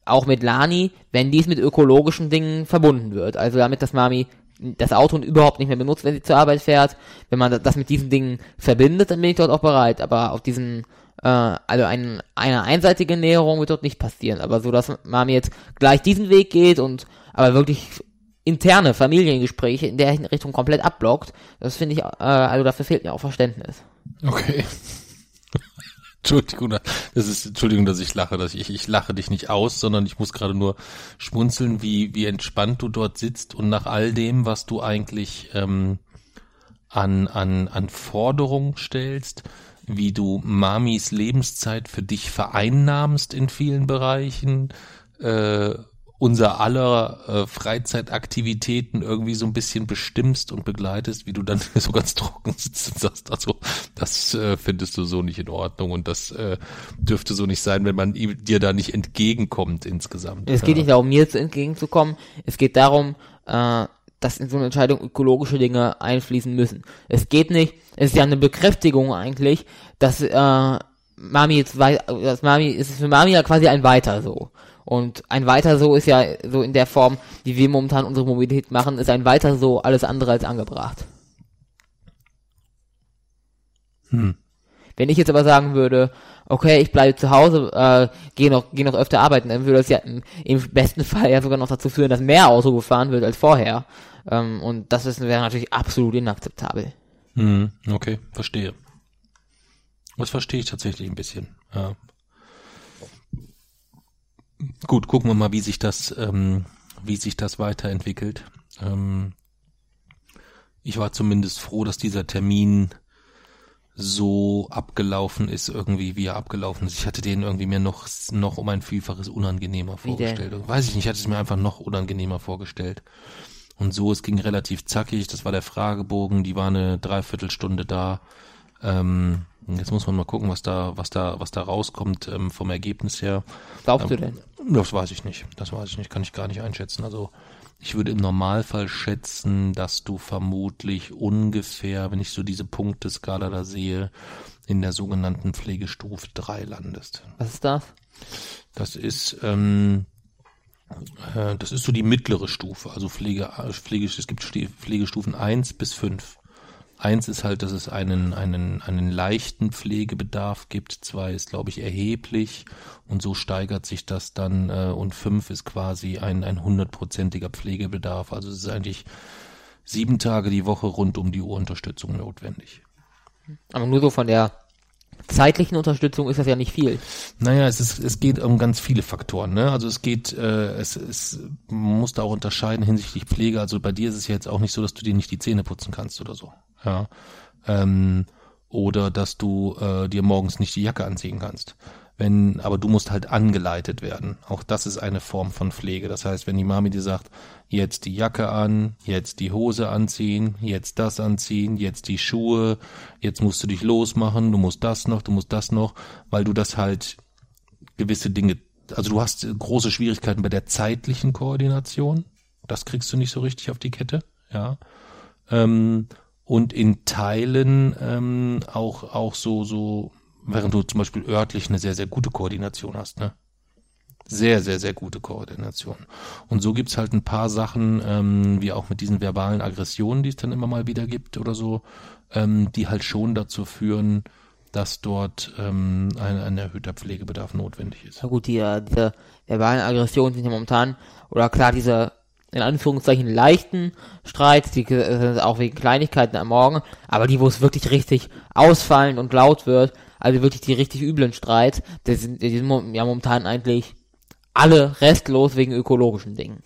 auch mit Lani, wenn dies mit ökologischen Dingen verbunden wird. Also damit, dass Mami das Auto überhaupt nicht mehr benutzt, wenn sie zur Arbeit fährt. Wenn man das mit diesen Dingen verbindet, dann bin ich dort auch bereit. Aber auf diesen, äh, also ein, eine einseitige Näherung wird dort nicht passieren. Aber so, dass Mami jetzt gleich diesen Weg geht und aber wirklich interne Familiengespräche in der Richtung komplett abblockt, das finde ich, äh, also dafür fehlt mir auch Verständnis. Okay. Entschuldigung, das ist, Entschuldigung, dass ich lache, dass ich, ich lache dich nicht aus, sondern ich muss gerade nur schmunzeln, wie, wie entspannt du dort sitzt und nach all dem, was du eigentlich ähm, an, an, an Forderungen stellst, wie du Mamis Lebenszeit für dich vereinnahmst in vielen Bereichen, äh, unser aller äh, Freizeitaktivitäten irgendwie so ein bisschen bestimmst und begleitest, wie du dann so ganz trocken sitzt und sagst, also das äh, findest du so nicht in Ordnung und das äh, dürfte so nicht sein, wenn man dir da nicht entgegenkommt insgesamt. Es geht nicht darum, mir zu entgegenzukommen. Es geht darum, äh, dass in so eine Entscheidung ökologische Dinge einfließen müssen. Es geht nicht, es ist ja eine Bekräftigung eigentlich, dass äh, Mami jetzt wei dass Mami, es ist für Mami ja quasi ein Weiter so. Und ein Weiter so ist ja so in der Form, wie wir momentan unsere Mobilität machen, ist ein Weiter so alles andere als angebracht. Hm. Wenn ich jetzt aber sagen würde, okay, ich bleibe zu Hause, äh, gehe noch, geh noch öfter arbeiten, dann würde das ja im, im besten Fall ja sogar noch dazu führen, dass mehr Auto gefahren wird als vorher. Ähm, und das ist- wäre natürlich absolut inakzeptabel. Hm, okay, verstehe. Das verstehe ich tatsächlich ein bisschen. Ja. Gut, gucken wir mal, wie sich das, ähm, wie sich das weiterentwickelt. Ähm, ich war zumindest froh, dass dieser Termin so abgelaufen ist, irgendwie, wie er abgelaufen ist. Ich hatte den irgendwie mir noch, noch um ein Vielfaches unangenehmer vorgestellt. Weiß ich nicht, ich hatte es mir einfach noch unangenehmer vorgestellt. Und so, es ging relativ zackig, das war der Fragebogen, die war eine Dreiviertelstunde da. Ähm, jetzt muss man mal gucken, was da, was da, was da rauskommt ähm, vom Ergebnis her. Glaubst ähm, du denn? Das weiß ich nicht. Das weiß ich nicht, kann ich gar nicht einschätzen. Also ich würde im Normalfall schätzen, dass du vermutlich ungefähr, wenn ich so diese Punkteskala da sehe, in der sogenannten Pflegestufe 3 landest. Was ist das? Das ist, ähm, äh, das ist so die mittlere Stufe. Also Pflege, Pflege, es gibt Pflegestufen 1 bis 5. Eins ist halt, dass es einen, einen, einen leichten Pflegebedarf gibt. Zwei ist, glaube ich, erheblich. Und so steigert sich das dann. Äh, und fünf ist quasi ein, ein hundertprozentiger Pflegebedarf. Also es ist eigentlich sieben Tage die Woche rund um die Uhr Unterstützung notwendig. Aber nur so von der zeitlichen Unterstützung ist das ja nicht viel. Naja, es ist, es geht um ganz viele Faktoren, ne? Also es geht, äh, es, es man muss da auch unterscheiden hinsichtlich Pflege. Also bei dir ist es ja jetzt auch nicht so, dass du dir nicht die Zähne putzen kannst oder so. Ja. Ähm, oder dass du äh, dir morgens nicht die Jacke anziehen kannst. Wenn, aber du musst halt angeleitet werden. Auch das ist eine Form von Pflege. Das heißt, wenn die Mami dir sagt, jetzt die Jacke an, jetzt die Hose anziehen, jetzt das anziehen, jetzt die Schuhe, jetzt musst du dich losmachen, du musst das noch, du musst das noch, weil du das halt gewisse Dinge, also du hast große Schwierigkeiten bei der zeitlichen Koordination. Das kriegst du nicht so richtig auf die Kette, ja. Ähm, und in Teilen ähm, auch auch so so während du zum Beispiel örtlich eine sehr, sehr gute Koordination hast, ne? Sehr, sehr, sehr gute Koordination. Und so gibt's halt ein paar Sachen, ähm, wie auch mit diesen verbalen Aggressionen, die es dann immer mal wieder gibt oder so, ähm, die halt schon dazu führen, dass dort ähm, ein, ein erhöhter Pflegebedarf notwendig ist. Na gut, die, äh, diese verbalen Aggressionen sind ja momentan, oder klar, diese in Anführungszeichen leichten Streits, die äh, auch wegen Kleinigkeiten am Morgen, aber die, wo es wirklich richtig ausfallen und laut wird, also wirklich die richtig üblen Streits, die sind, die sind ja momentan eigentlich alle restlos wegen ökologischen Dingen.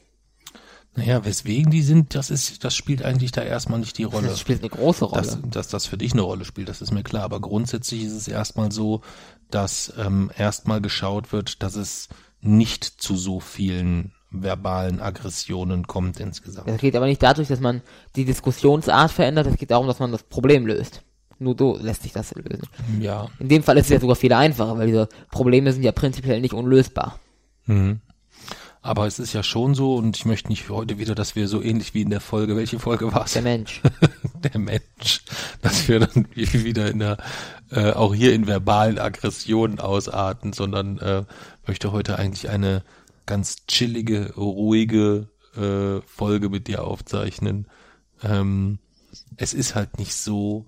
Naja, weswegen die sind, das ist, das spielt eigentlich da erstmal nicht die Rolle. Das spielt eine große Rolle. Dass, dass das für dich eine Rolle spielt, das ist mir klar. Aber grundsätzlich ist es erstmal so, dass ähm, erstmal geschaut wird, dass es nicht zu so vielen verbalen Aggressionen kommt insgesamt. Das geht aber nicht dadurch, dass man die Diskussionsart verändert, es geht darum, dass man das Problem löst. Nur so lässt sich das lösen. Ja. In dem Fall ist es ja sogar viel einfacher, weil diese Probleme sind ja prinzipiell nicht unlösbar. Mhm. Aber es ist ja schon so, und ich möchte nicht heute wieder, dass wir so ähnlich wie in der Folge, welche Folge war es? Der Mensch. der Mensch. Dass wir dann wieder in der, äh, auch hier in verbalen Aggressionen ausarten, sondern äh, möchte heute eigentlich eine ganz chillige, ruhige äh, Folge mit dir aufzeichnen. Ähm, es ist halt nicht so,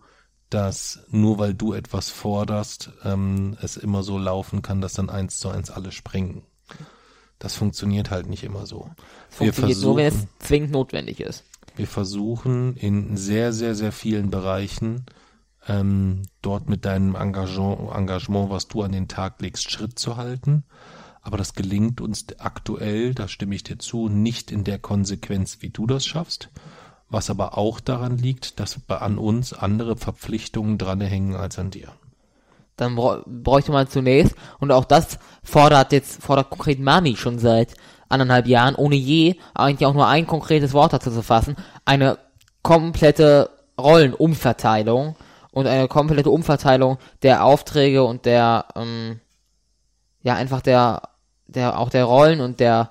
dass nur weil du etwas forderst, ähm, es immer so laufen kann, dass dann eins zu eins alle springen. Das funktioniert halt nicht immer so. Funktioniert nur, wenn es zwingend notwendig ist. Wir versuchen in sehr, sehr, sehr vielen Bereichen ähm, dort mit deinem Engagement, Engagement, was du an den Tag legst, Schritt zu halten. Aber das gelingt uns aktuell, da stimme ich dir zu, nicht in der Konsequenz, wie du das schaffst was aber auch daran liegt, dass an uns andere Verpflichtungen dranhängen als an dir. Dann bräuchte man zunächst, und auch das fordert jetzt, fordert konkret Mami schon seit anderthalb Jahren, ohne je eigentlich auch nur ein konkretes Wort dazu zu fassen, eine komplette Rollenumverteilung und eine komplette Umverteilung der Aufträge und der, ähm, ja, einfach der, der, auch der Rollen und der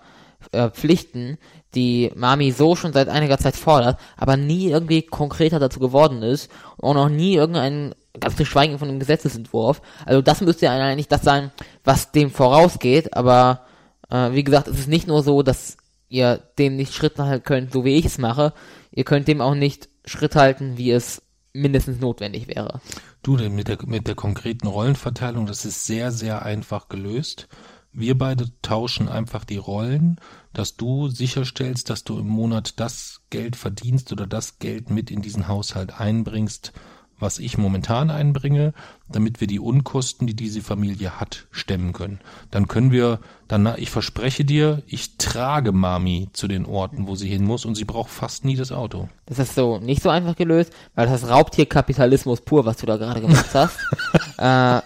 äh, Pflichten, die Mami so schon seit einiger Zeit fordert, aber nie irgendwie konkreter dazu geworden ist und auch noch nie irgendein ganz zu schweigen von einem Gesetzesentwurf. Also das müsste ja eigentlich das sein, was dem vorausgeht, aber äh, wie gesagt, es ist nicht nur so, dass ihr dem nicht Schritt halten könnt, so wie ich es mache, ihr könnt dem auch nicht Schritt halten, wie es mindestens notwendig wäre. Du, mit der, mit der konkreten Rollenverteilung, das ist sehr, sehr einfach gelöst. Wir beide tauschen einfach die Rollen, dass du sicherstellst, dass du im Monat das Geld verdienst oder das Geld mit in diesen Haushalt einbringst, was ich momentan einbringe, damit wir die Unkosten, die diese Familie hat, stemmen können. Dann können wir, dann, ich verspreche dir, ich trage Mami zu den Orten, wo sie hin muss und sie braucht fast nie das Auto. Das ist so nicht so einfach gelöst, weil das ist Raubtierkapitalismus pur, was du da gerade gemacht hast. äh,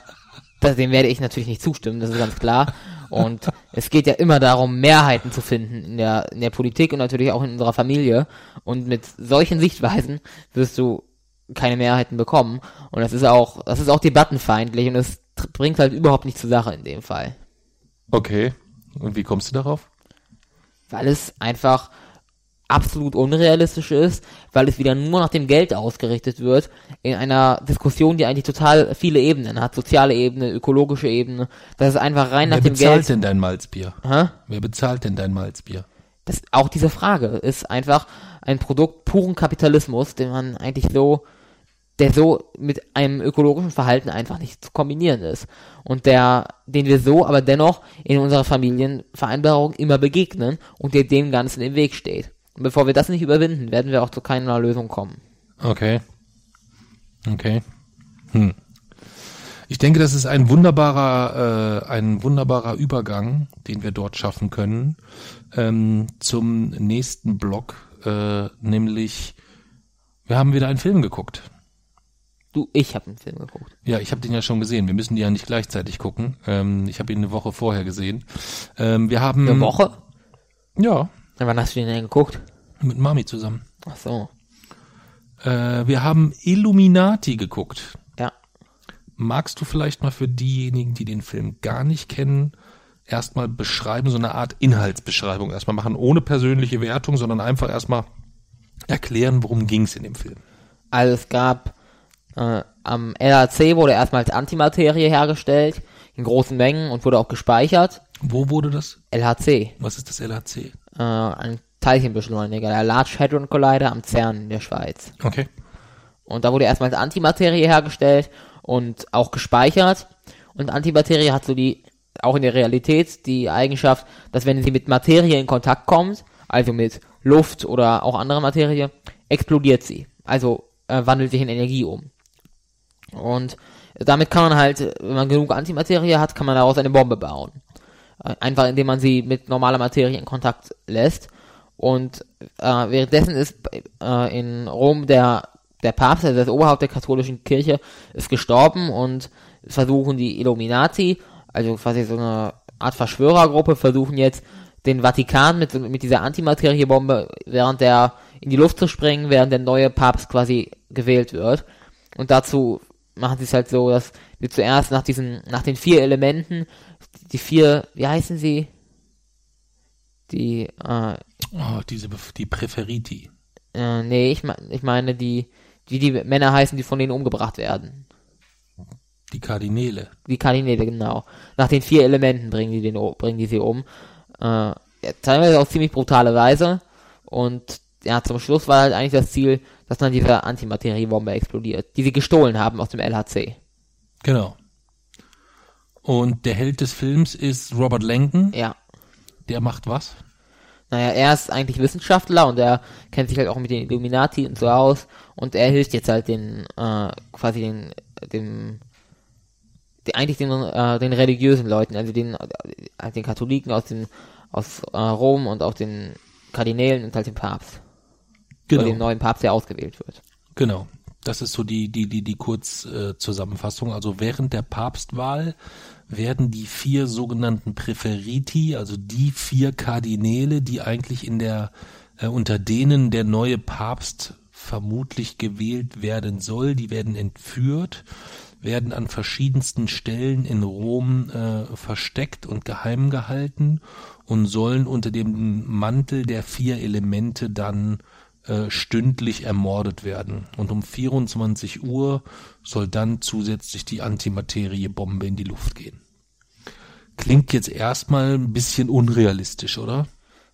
dem werde ich natürlich nicht zustimmen, das ist ganz klar. Und es geht ja immer darum, Mehrheiten zu finden in der, in der Politik und natürlich auch in unserer Familie. Und mit solchen Sichtweisen wirst du keine Mehrheiten bekommen. Und das ist auch, das ist auch debattenfeindlich und es bringt halt überhaupt nicht zur Sache in dem Fall. Okay. Und wie kommst du darauf? Weil es einfach absolut unrealistisch ist, weil es wieder nur nach dem Geld ausgerichtet wird, in einer Diskussion, die eigentlich total viele Ebenen hat, soziale Ebene, ökologische Ebene, das ist einfach rein Wer nach dem Geld. Wer bezahlt denn dein Malzbier? Hä? Wer bezahlt denn dein Malzbier? Das, auch diese Frage ist einfach ein Produkt puren Kapitalismus, den man eigentlich so der so mit einem ökologischen Verhalten einfach nicht zu kombinieren ist. Und der, den wir so aber dennoch in unserer Familienvereinbarung immer begegnen und der dem Ganzen im Weg steht. Und bevor wir das nicht überwinden, werden wir auch zu keiner Lösung kommen. Okay. Okay. Hm. Ich denke, das ist ein wunderbarer, äh, ein wunderbarer Übergang, den wir dort schaffen können, ähm, zum nächsten Block, äh, nämlich wir haben wieder einen Film geguckt. Du, ich habe einen Film geguckt. Ja, ich habe den ja schon gesehen. Wir müssen die ja nicht gleichzeitig gucken. Ähm, ich habe ihn eine Woche vorher gesehen. Ähm, wir haben eine Woche. Ja. Wann hast du den denn geguckt? Mit Mami zusammen. Ach so. Äh, wir haben Illuminati geguckt. Ja. Magst du vielleicht mal für diejenigen, die den Film gar nicht kennen, erstmal beschreiben, so eine Art Inhaltsbeschreibung erstmal machen, ohne persönliche Wertung, sondern einfach erstmal erklären, worum ging es in dem Film. Also es gab äh, am LHC wurde erstmals Antimaterie hergestellt, in großen Mengen und wurde auch gespeichert. Wo wurde das? LHC. Was ist das LHC? Äh, ein Teilchenbeschleuniger, der Large Hadron Collider am CERN in der Schweiz. Okay. Und da wurde erstmals Antimaterie hergestellt und auch gespeichert. Und Antimaterie hat so die, auch in der Realität, die Eigenschaft, dass wenn sie mit Materie in Kontakt kommt, also mit Luft oder auch andere Materie, explodiert sie. Also äh, wandelt sich in Energie um. Und damit kann man halt, wenn man genug Antimaterie hat, kann man daraus eine Bombe bauen. Äh, einfach indem man sie mit normaler Materie in Kontakt lässt. Und äh, währenddessen ist äh, in Rom der, der Papst, also das Oberhaupt der katholischen Kirche, ist gestorben und versuchen die Illuminati, also quasi so eine Art Verschwörergruppe, versuchen jetzt den Vatikan mit, mit dieser Antimateriebombe während der in die Luft zu sprengen, während der neue Papst quasi gewählt wird. Und dazu machen sie es halt so, dass wir zuerst nach diesen, nach den vier Elementen, die vier, wie heißen sie? Die, äh, oh, diese, die Präferiti. Äh, nee, ich, ich meine die, die, die Männer heißen, die von denen umgebracht werden. Die Kardinäle. Die Kardinäle, genau. Nach den vier Elementen bringen die, den, bringen die sie um. Äh, ja, teilweise auf ziemlich brutale Weise. Und ja, zum Schluss war halt eigentlich das Ziel, dass dann diese Antimateriebombe explodiert, die sie gestohlen haben aus dem LHC. Genau. Und der Held des Films ist Robert Langdon. Ja. Der macht was? Naja, er ist eigentlich Wissenschaftler und er kennt sich halt auch mit den Illuminati und so aus und er hilft jetzt halt den, äh, quasi den, dem, den, eigentlich den, äh, den religiösen Leuten, also den, äh, den Katholiken aus den, aus äh, Rom und auch den Kardinälen und halt dem Papst. Genau. Oder dem neuen Papst, der ausgewählt wird. Genau. Das ist so die, die, die, die Kurzzusammenfassung. Äh, also während der Papstwahl werden die vier sogenannten Präferiti, also die vier Kardinäle, die eigentlich in der, äh, unter denen der neue Papst vermutlich gewählt werden soll, die werden entführt, werden an verschiedensten Stellen in Rom äh, versteckt und geheim gehalten und sollen unter dem Mantel der vier Elemente dann äh, stündlich ermordet werden. Und um 24 Uhr soll dann zusätzlich die Antimateriebombe in die Luft gehen. Klingt jetzt erstmal ein bisschen unrealistisch, oder?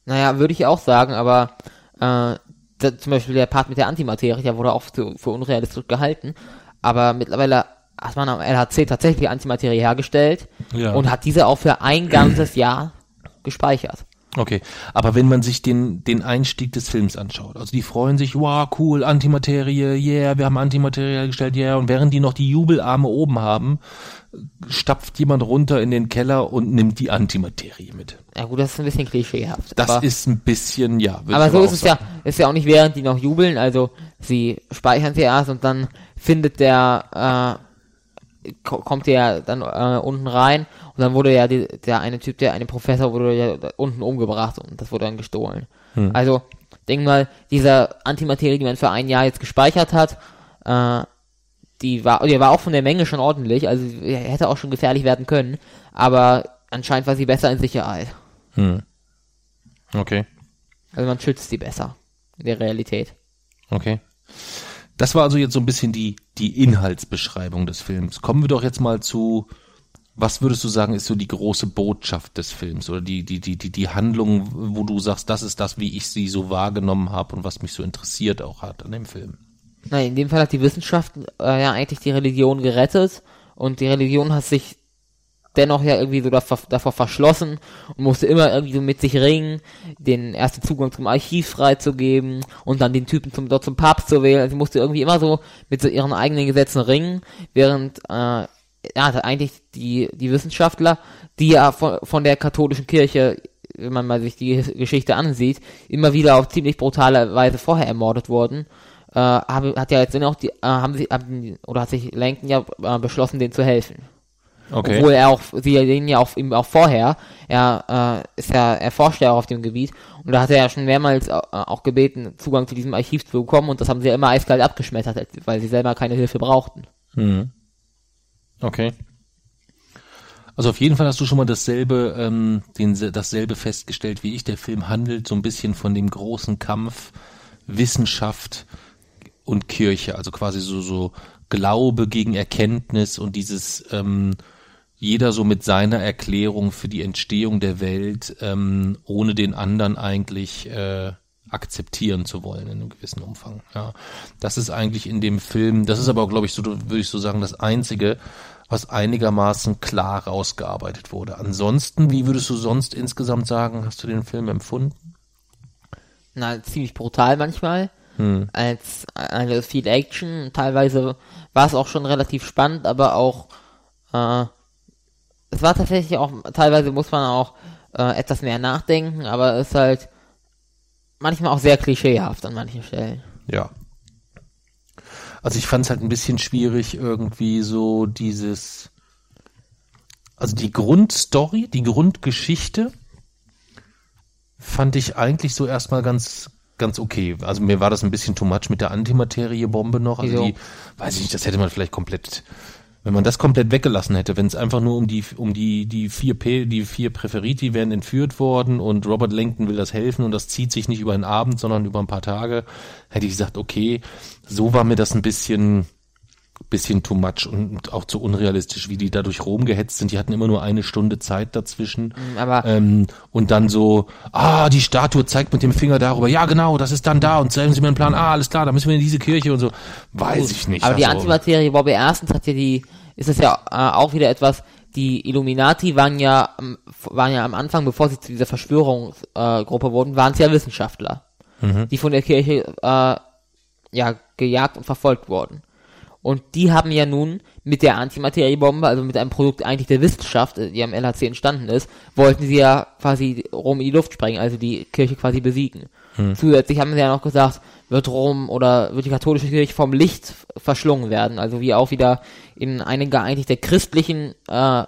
Naja, würde ich auch sagen, aber äh, da, zum Beispiel der Part mit der Antimaterie, der wurde auch für, für unrealistisch gehalten. Aber mittlerweile hat man am LHC tatsächlich Antimaterie hergestellt ja. und hat diese auch für ein ganzes Jahr gespeichert. Okay, aber wenn man sich den, den Einstieg des Films anschaut, also die freuen sich, wow, cool, Antimaterie, yeah, wir haben Antimaterie hergestellt, yeah, und während die noch die Jubelarme oben haben, stapft jemand runter in den Keller und nimmt die Antimaterie mit. Ja gut, das ist ein bisschen klischeehaft. Das ist ein bisschen, ja. Aber so ist es ja, ist ja auch nicht während die noch jubeln, also sie speichern sie erst und dann findet der, äh, kommt der dann äh, unten rein und dann wurde ja die, der eine Typ, der eine Professor wurde ja unten umgebracht und das wurde dann gestohlen. Hm. Also, denk mal, dieser Antimaterie, die man für ein Jahr jetzt gespeichert hat, äh, die war, die war auch von der Menge schon ordentlich, also hätte auch schon gefährlich werden können, aber anscheinend war sie besser in Sicherheit. Hm. Okay. Also man schützt sie besser in der Realität. Okay. Das war also jetzt so ein bisschen die, die Inhaltsbeschreibung des Films. Kommen wir doch jetzt mal zu, was würdest du sagen, ist so die große Botschaft des Films oder die, die, die, die, die Handlung, wo du sagst, das ist das, wie ich sie so wahrgenommen habe und was mich so interessiert auch hat an dem Film? Nein, in dem Fall hat die Wissenschaft äh, ja eigentlich die Religion gerettet und die Religion hat sich dennoch ja irgendwie so davor, davor verschlossen und musste immer irgendwie so mit sich ringen, den ersten Zugang zum Archiv freizugeben und dann den Typen zum, dort zum Papst zu wählen. Also sie musste irgendwie immer so mit so ihren eigenen Gesetzen ringen, während äh, ja, eigentlich die, die Wissenschaftler, die ja von, von der katholischen Kirche, wenn man mal sich die Geschichte ansieht, immer wieder auf ziemlich brutale Weise vorher ermordet wurden, äh, hab, hat ja jetzt auch die, äh, haben sie, haben, oder hat sich Langton ja äh, beschlossen, denen zu helfen. Okay. Obwohl er auch, sie sehen ja auch, ihm auch vorher, er äh, ist ja, er forscht ja auch auf dem Gebiet und da hat er ja schon mehrmals äh, auch gebeten, Zugang zu diesem Archiv zu bekommen und das haben sie ja immer eiskalt abgeschmettert, weil sie selber keine Hilfe brauchten. Hm. Okay. Also auf jeden Fall hast du schon mal dasselbe, ähm, den, dasselbe festgestellt wie ich. Der Film handelt so ein bisschen von dem großen Kampf Wissenschaft und Kirche, also quasi so so Glaube gegen Erkenntnis und dieses ähm, jeder so mit seiner Erklärung für die Entstehung der Welt, ähm, ohne den anderen eigentlich äh, akzeptieren zu wollen in einem gewissen Umfang. Ja, das ist eigentlich in dem Film, das ist aber, glaube ich, so würde ich so sagen, das einzige, was einigermaßen klar rausgearbeitet wurde. Ansonsten, wie würdest du sonst insgesamt sagen, hast du den Film empfunden? Na, ziemlich brutal manchmal. Hm. Als eine viel Action, teilweise war es auch schon relativ spannend, aber auch äh, es war tatsächlich auch, teilweise muss man auch äh, etwas mehr nachdenken, aber es ist halt manchmal auch sehr klischeehaft an manchen Stellen. Ja. Also ich fand es halt ein bisschen schwierig, irgendwie so dieses, also die Grundstory, die Grundgeschichte fand ich eigentlich so erstmal ganz, ganz okay. Also mir war das ein bisschen too much mit der Antimaterie-Bombe noch. Also die, weiß ich nicht, das hätte man vielleicht komplett wenn man das komplett weggelassen hätte, wenn es einfach nur um die um die die vier P, die vier Präferiti werden entführt worden und Robert Langton will das helfen und das zieht sich nicht über einen Abend, sondern über ein paar Tage, hätte ich gesagt, okay, so war mir das ein bisschen bisschen too much und auch zu unrealistisch, wie die da durch Rom gehetzt sind. Die hatten immer nur eine Stunde Zeit dazwischen. Mm, aber ähm, und dann so, ah, die Statue zeigt mit dem Finger darüber, ja genau, das ist dann da und zeigen Sie mir einen Plan, ah, alles klar, da müssen wir in diese Kirche und so. Weiß ich nicht. Aber also, die Antimaterie Bobby erstens hat ja die, ist es ja äh, auch wieder etwas, die Illuminati waren ja, waren ja am Anfang, bevor sie zu dieser Verschwörungsgruppe äh, wurden, waren es ja Wissenschaftler, mhm. die von der Kirche äh, ja gejagt und verfolgt wurden. Und die haben ja nun mit der Antimateriebombe, also mit einem Produkt eigentlich der Wissenschaft, äh, die am LHC entstanden ist, wollten sie ja quasi Rom in die Luft sprengen, also die Kirche quasi besiegen. Hm. Zusätzlich haben sie ja noch gesagt, wird Rom oder wird die katholische Kirche vom Licht verschlungen werden, also wie auch wieder in einiger eigentlich der christlichen äh,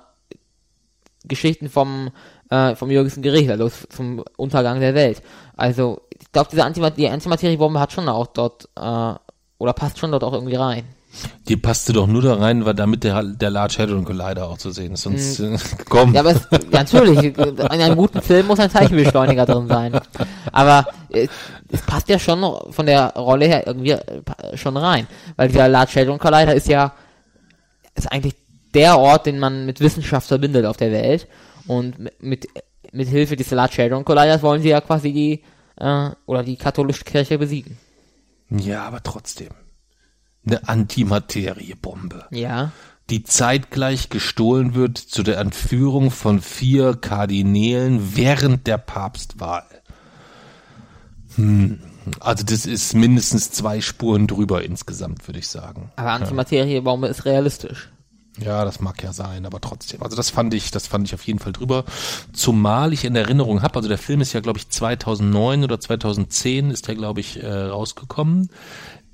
Geschichten vom äh, vom jüngsten Gericht, also zum Untergang der Welt. Also ich glaube, diese Antimat die Antimateriebombe hat schon auch dort äh, oder passt schon dort auch irgendwie rein. Die passte doch nur da rein, weil damit der, der Large Hadron Collider auch zu sehen ist. Sonst, mhm. äh, komm. Ja, aber es, natürlich, in einem guten Film muss ein Zeichenbeschleuniger drin sein. Aber äh, es passt ja schon von der Rolle her irgendwie äh, schon rein. Weil der Large Hadron Collider ist ja, ist eigentlich der Ort, den man mit Wissenschaft verbindet auf der Welt. Und mit, mit, mit Hilfe dieses Large Hadron Colliders wollen sie ja quasi die, äh, oder die katholische Kirche besiegen. Ja, aber trotzdem eine Antimateriebombe. Ja. die zeitgleich gestohlen wird zu der Entführung von vier Kardinälen während der Papstwahl. Hm. Also das ist mindestens zwei Spuren drüber insgesamt, würde ich sagen. Aber Antimaterie, warum ist realistisch? Ja, das mag ja sein, aber trotzdem. Also das fand ich, das fand ich auf jeden Fall drüber. Zumal ich in Erinnerung habe, also der Film ist ja, glaube ich, 2009 oder 2010 ist der, glaube ich, äh, rausgekommen.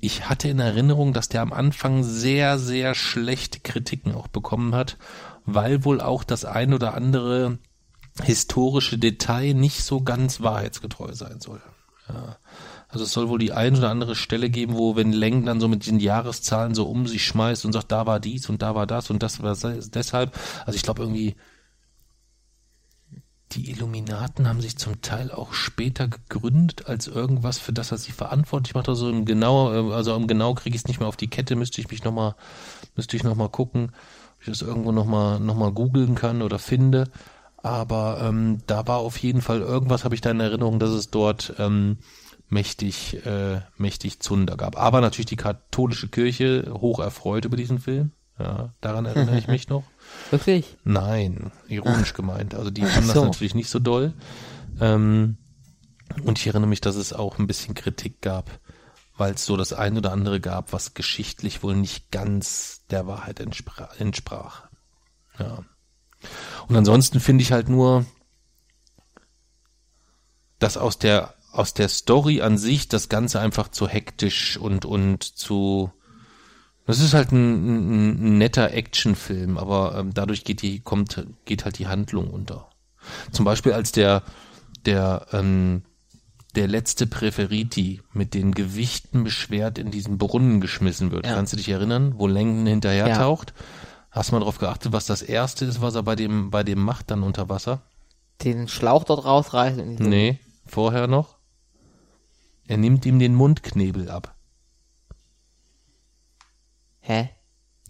Ich hatte in Erinnerung, dass der am Anfang sehr, sehr schlechte Kritiken auch bekommen hat, weil wohl auch das ein oder andere historische Detail nicht so ganz wahrheitsgetreu sein soll. Ja. Also es soll wohl die ein oder andere Stelle geben, wo wenn Leng dann so mit diesen Jahreszahlen so um sich schmeißt und sagt, da war dies und da war das und das war deshalb. Also ich glaube irgendwie, die Illuminaten haben sich zum Teil auch später gegründet als irgendwas, für das er sie verantwortlich macht. Also im genau, also im genau kriege ich es nicht mehr auf die Kette, müsste ich mich nochmal, müsste ich nochmal gucken, ob ich das irgendwo nochmal noch mal googeln kann oder finde. Aber ähm, da war auf jeden Fall irgendwas, habe ich da in Erinnerung, dass es dort ähm, mächtig, äh, mächtig Zunder gab. Aber natürlich die katholische Kirche hoch erfreut über diesen Film. Ja, daran erinnere ich mich noch. Wirklich? Nein, ironisch gemeint. Also die fanden so. das natürlich nicht so doll. Ähm, und ich erinnere mich, dass es auch ein bisschen Kritik gab, weil es so das ein oder andere gab, was geschichtlich wohl nicht ganz der Wahrheit entsprach. entsprach. Ja. Und ansonsten finde ich halt nur, dass aus der aus der Story an sich das Ganze einfach zu hektisch und, und zu, das ist halt ein, ein, ein netter Actionfilm, aber ähm, dadurch geht die, kommt, geht halt die Handlung unter. Zum Beispiel als der, der, ähm, der letzte Präferiti mit den Gewichten beschwert in diesen Brunnen geschmissen wird. Ja. Kannst du dich erinnern, wo Lenken hinterher ja. taucht? Hast du mal darauf geachtet, was das erste ist, was er bei dem, bei dem macht dann unter Wasser? Den Schlauch dort rausreißen? Nee, vorher noch? Er nimmt ihm den Mundknebel ab. Hä?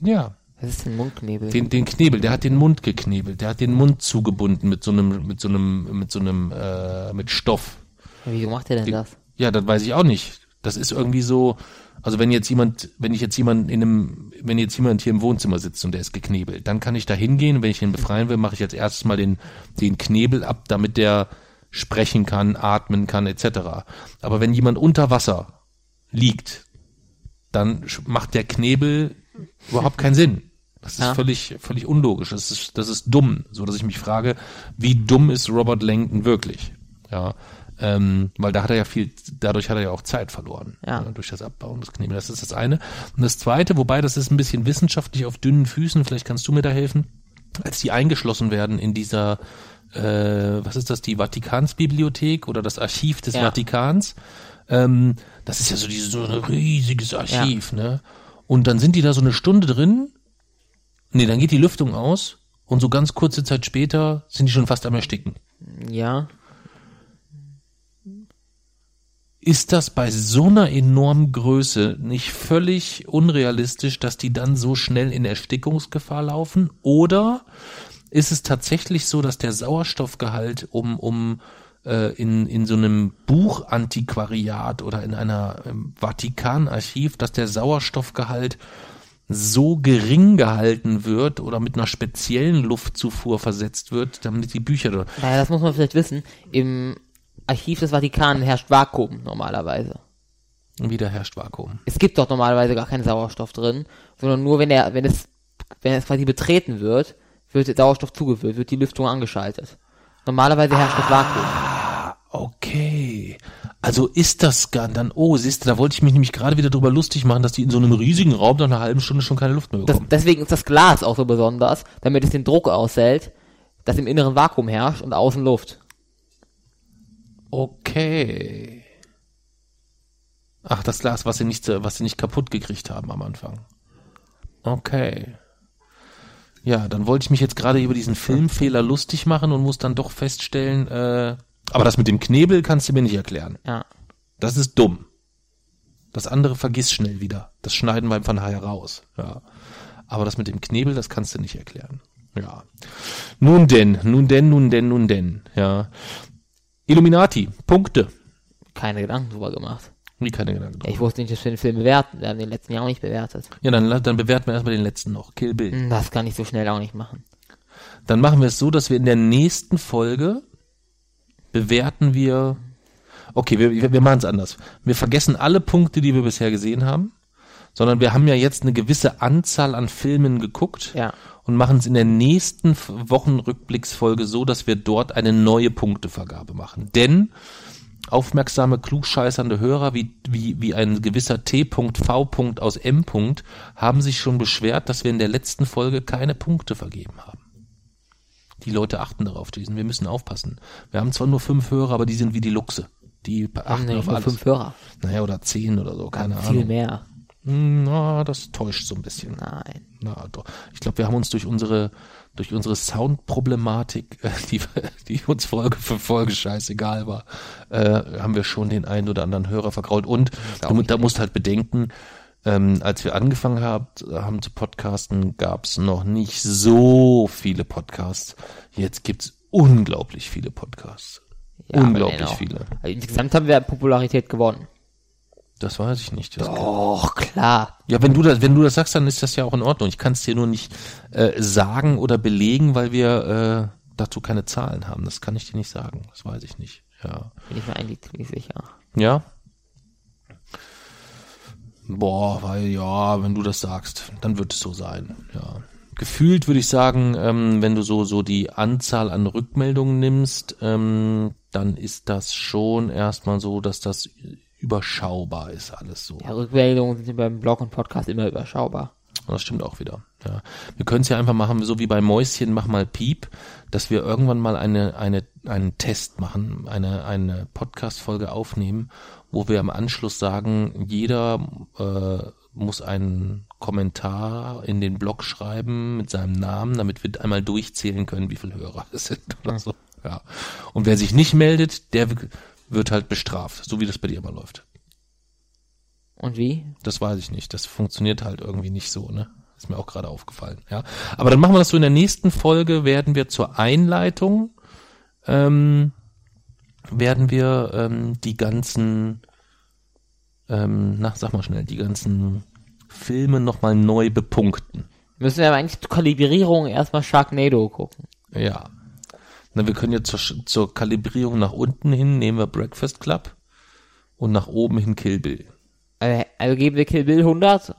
Ja. Was ist denn Mundknebel? Den, den Knebel, der hat den Mund geknebelt, der hat den Mund zugebunden mit so einem, mit so einem, mit so einem, äh, mit Stoff. Wie macht er denn Den- das? Ja, das weiß ich auch nicht. Das ist irgendwie so, also wenn jetzt jemand, wenn ich jetzt jemand in einem, wenn jetzt jemand hier im Wohnzimmer sitzt und der ist geknebelt, dann kann ich da hingehen und wenn ich ihn befreien will, mache ich als erstes mal den, den Knebel ab, damit der sprechen kann, atmen kann, etc. Aber wenn jemand unter Wasser liegt, dann macht der Knebel überhaupt keinen Sinn. Das ist Ja. völlig, völlig unlogisch. Das ist, das ist dumm, so dass ich mich frage, wie dumm ist Robert Langdon wirklich? Ja, ähm, weil da hat er ja viel, dadurch hat er ja auch Zeit verloren. Ja. ne, durch das Abbauen des Knebels. Das ist das eine. Und das zweite, wobei das ist ein bisschen wissenschaftlich auf dünnen Füßen, vielleicht kannst du mir da helfen, als die eingeschlossen werden in dieser, äh, was ist das, die Vatikansbibliothek oder das Archiv des Ja. Vatikans, ähm, das ist ja so, dieses, so ein riesiges Archiv, ne? Und dann sind die da so eine Stunde drin, nee, dann geht die Lüftung aus und so ganz kurze Zeit später sind die schon fast am Ersticken. Ja. Ist das bei so einer enormen Größe nicht völlig unrealistisch, dass die dann so schnell in Erstickungsgefahr laufen? Oder ist es tatsächlich so, dass der Sauerstoffgehalt um, um äh, in, in so einem Buchantiquariat oder in einer ähm, Vatikanarchiv, dass der Sauerstoffgehalt so gering gehalten wird oder mit einer speziellen Luftzufuhr versetzt wird, damit die Bücher. Naja, das muss man vielleicht wissen. Im Archiv des Vatikan herrscht Vakuum normalerweise. Wieder herrscht Vakuum. Es gibt doch normalerweise gar keinen Sauerstoff drin, sondern nur wenn er, wenn es, wenn es quasi betreten wird, wird der Sauerstoff zugefüllt, wird die Lüftung angeschaltet. Normalerweise herrscht das Vakuum. Okay. Also ist das gar dann, oh, siehst du, da wollte ich mich nämlich gerade wieder drüber lustig machen, dass die in so einem riesigen Raum nach einer halben Stunde schon keine Luft mehr Das, bekommen. deswegen ist das Glas auch so besonders, damit es den Druck aushält, dass im Inneren Vakuum herrscht und außen Luft. okay. Ach, das Glas, was sie nicht, was sie nicht kaputt gekriegt haben am Anfang. Okay. Ja, dann wollte ich mich jetzt gerade über diesen Filmfehler lustig machen und muss dann doch feststellen, äh, aber das mit dem Knebel kannst du mir nicht erklären. Ja. Das ist dumm. Das andere vergiss schnell wieder. Das schneiden wir einfach nachher raus. Ja. Aber das mit dem Knebel, das kannst du nicht erklären. Ja. Nun denn, nun denn, nun denn, nun denn. Ja. Illuminati, Punkte. Keine Gedanken drüber gemacht. Wie keine Gedanken Ja, drauf. ich wusste nicht, dass wir den Film bewerten. Wir haben den letzten Jahr auch nicht bewertet. Ja, dann, dann bewerten wir erstmal den letzten noch. Kill Bill. Hm, Das kann ich so schnell auch nicht machen. Dann machen wir es so, dass wir in der nächsten Folge bewerten wir. Okay, wir, wir- machen es anders. Wir vergessen alle Punkte, die wir bisher gesehen haben, sondern wir haben ja jetzt eine gewisse Anzahl an Filmen geguckt Ja. und machen es in der nächsten Wochenrückblicksfolge so, dass wir dort eine neue Punktevergabe machen. Denn aufmerksame, klugscheißernde Hörer wie, wie, wie ein gewisser T.V. aus M. haben sich schon beschwert, dass wir in der letzten Folge keine Punkte vergeben haben. Die Leute achten darauf, Jason. Wir müssen aufpassen. Wir haben zwar nur fünf Hörer, aber die sind wie die Luchse. Die achten nämlich auf nur alles. fünf Hörer. Naja, oder zehn oder so, keine Viel Ahnung. mehr. Hm, Na, das täuscht so ein bisschen. Nein. Na, doch. Ich glaube, wir haben uns durch unsere durch unsere Soundproblematik, äh, die, die uns Folge für Folge scheißegal war, äh, haben wir schon den einen oder anderen Hörer vergrault. Und du, da musst halt bedenken, ähm, als wir angefangen haben, haben zu podcasten, gab es noch nicht so viele Podcasts. Jetzt gibt's unglaublich viele Podcasts. Ja, unglaublich viele. Also insgesamt haben wir Popularität gewonnen. Das weiß ich nicht. Das Och, klar. Ja, wenn du das, wenn du das sagst, dann ist das ja auch in Ordnung. Ich kann es dir nur nicht äh, sagen oder belegen, weil wir äh, dazu keine Zahlen haben. Das kann ich dir nicht sagen. Das weiß ich nicht. Ja. Bin ich mir eigentlich ziemlich sicher. Ja. Boah, weil ja, wenn du das sagst, dann wird es so sein. Ja. Gefühlt würde ich sagen, ähm, wenn du so so die Anzahl an Rückmeldungen nimmst, ähm, dann ist das schon erstmal so, dass das überschaubar ist alles so. Ja, Rückmeldungen sind beim Blog und Podcast immer überschaubar. Das stimmt auch wieder. Ja. Wir können es ja einfach machen, so wie bei Mäuschen, mach mal Piep, dass wir irgendwann mal eine, eine, einen Test machen, eine, eine Podcast-Folge aufnehmen, wo wir am Anschluss sagen, jeder äh, muss einen Kommentar in den Blog schreiben mit seinem Namen, damit wir einmal durchzählen können, wie viele Hörer es sind oder so. Ja. Und wer sich nicht meldet, der wird halt bestraft, so wie das bei dir immer läuft. Und wie? Das weiß ich nicht. Das funktioniert halt irgendwie nicht so, ne? Ist mir auch gerade aufgefallen, ja. Aber dann machen wir das so in der nächsten Folge, werden wir zur Einleitung, ähm, werden wir ähm, die ganzen, ähm, na, sag mal schnell, die ganzen Filme nochmal neu bepunkten. Müssen wir aber eigentlich zur Kalibrierung erstmal Sharknado gucken. Ja. Na, wir können jetzt zur, zur Kalibrierung nach unten hin, nehmen wir Breakfast Club und nach oben hin Kill Bill. Also, also geben wir Kill Bill 100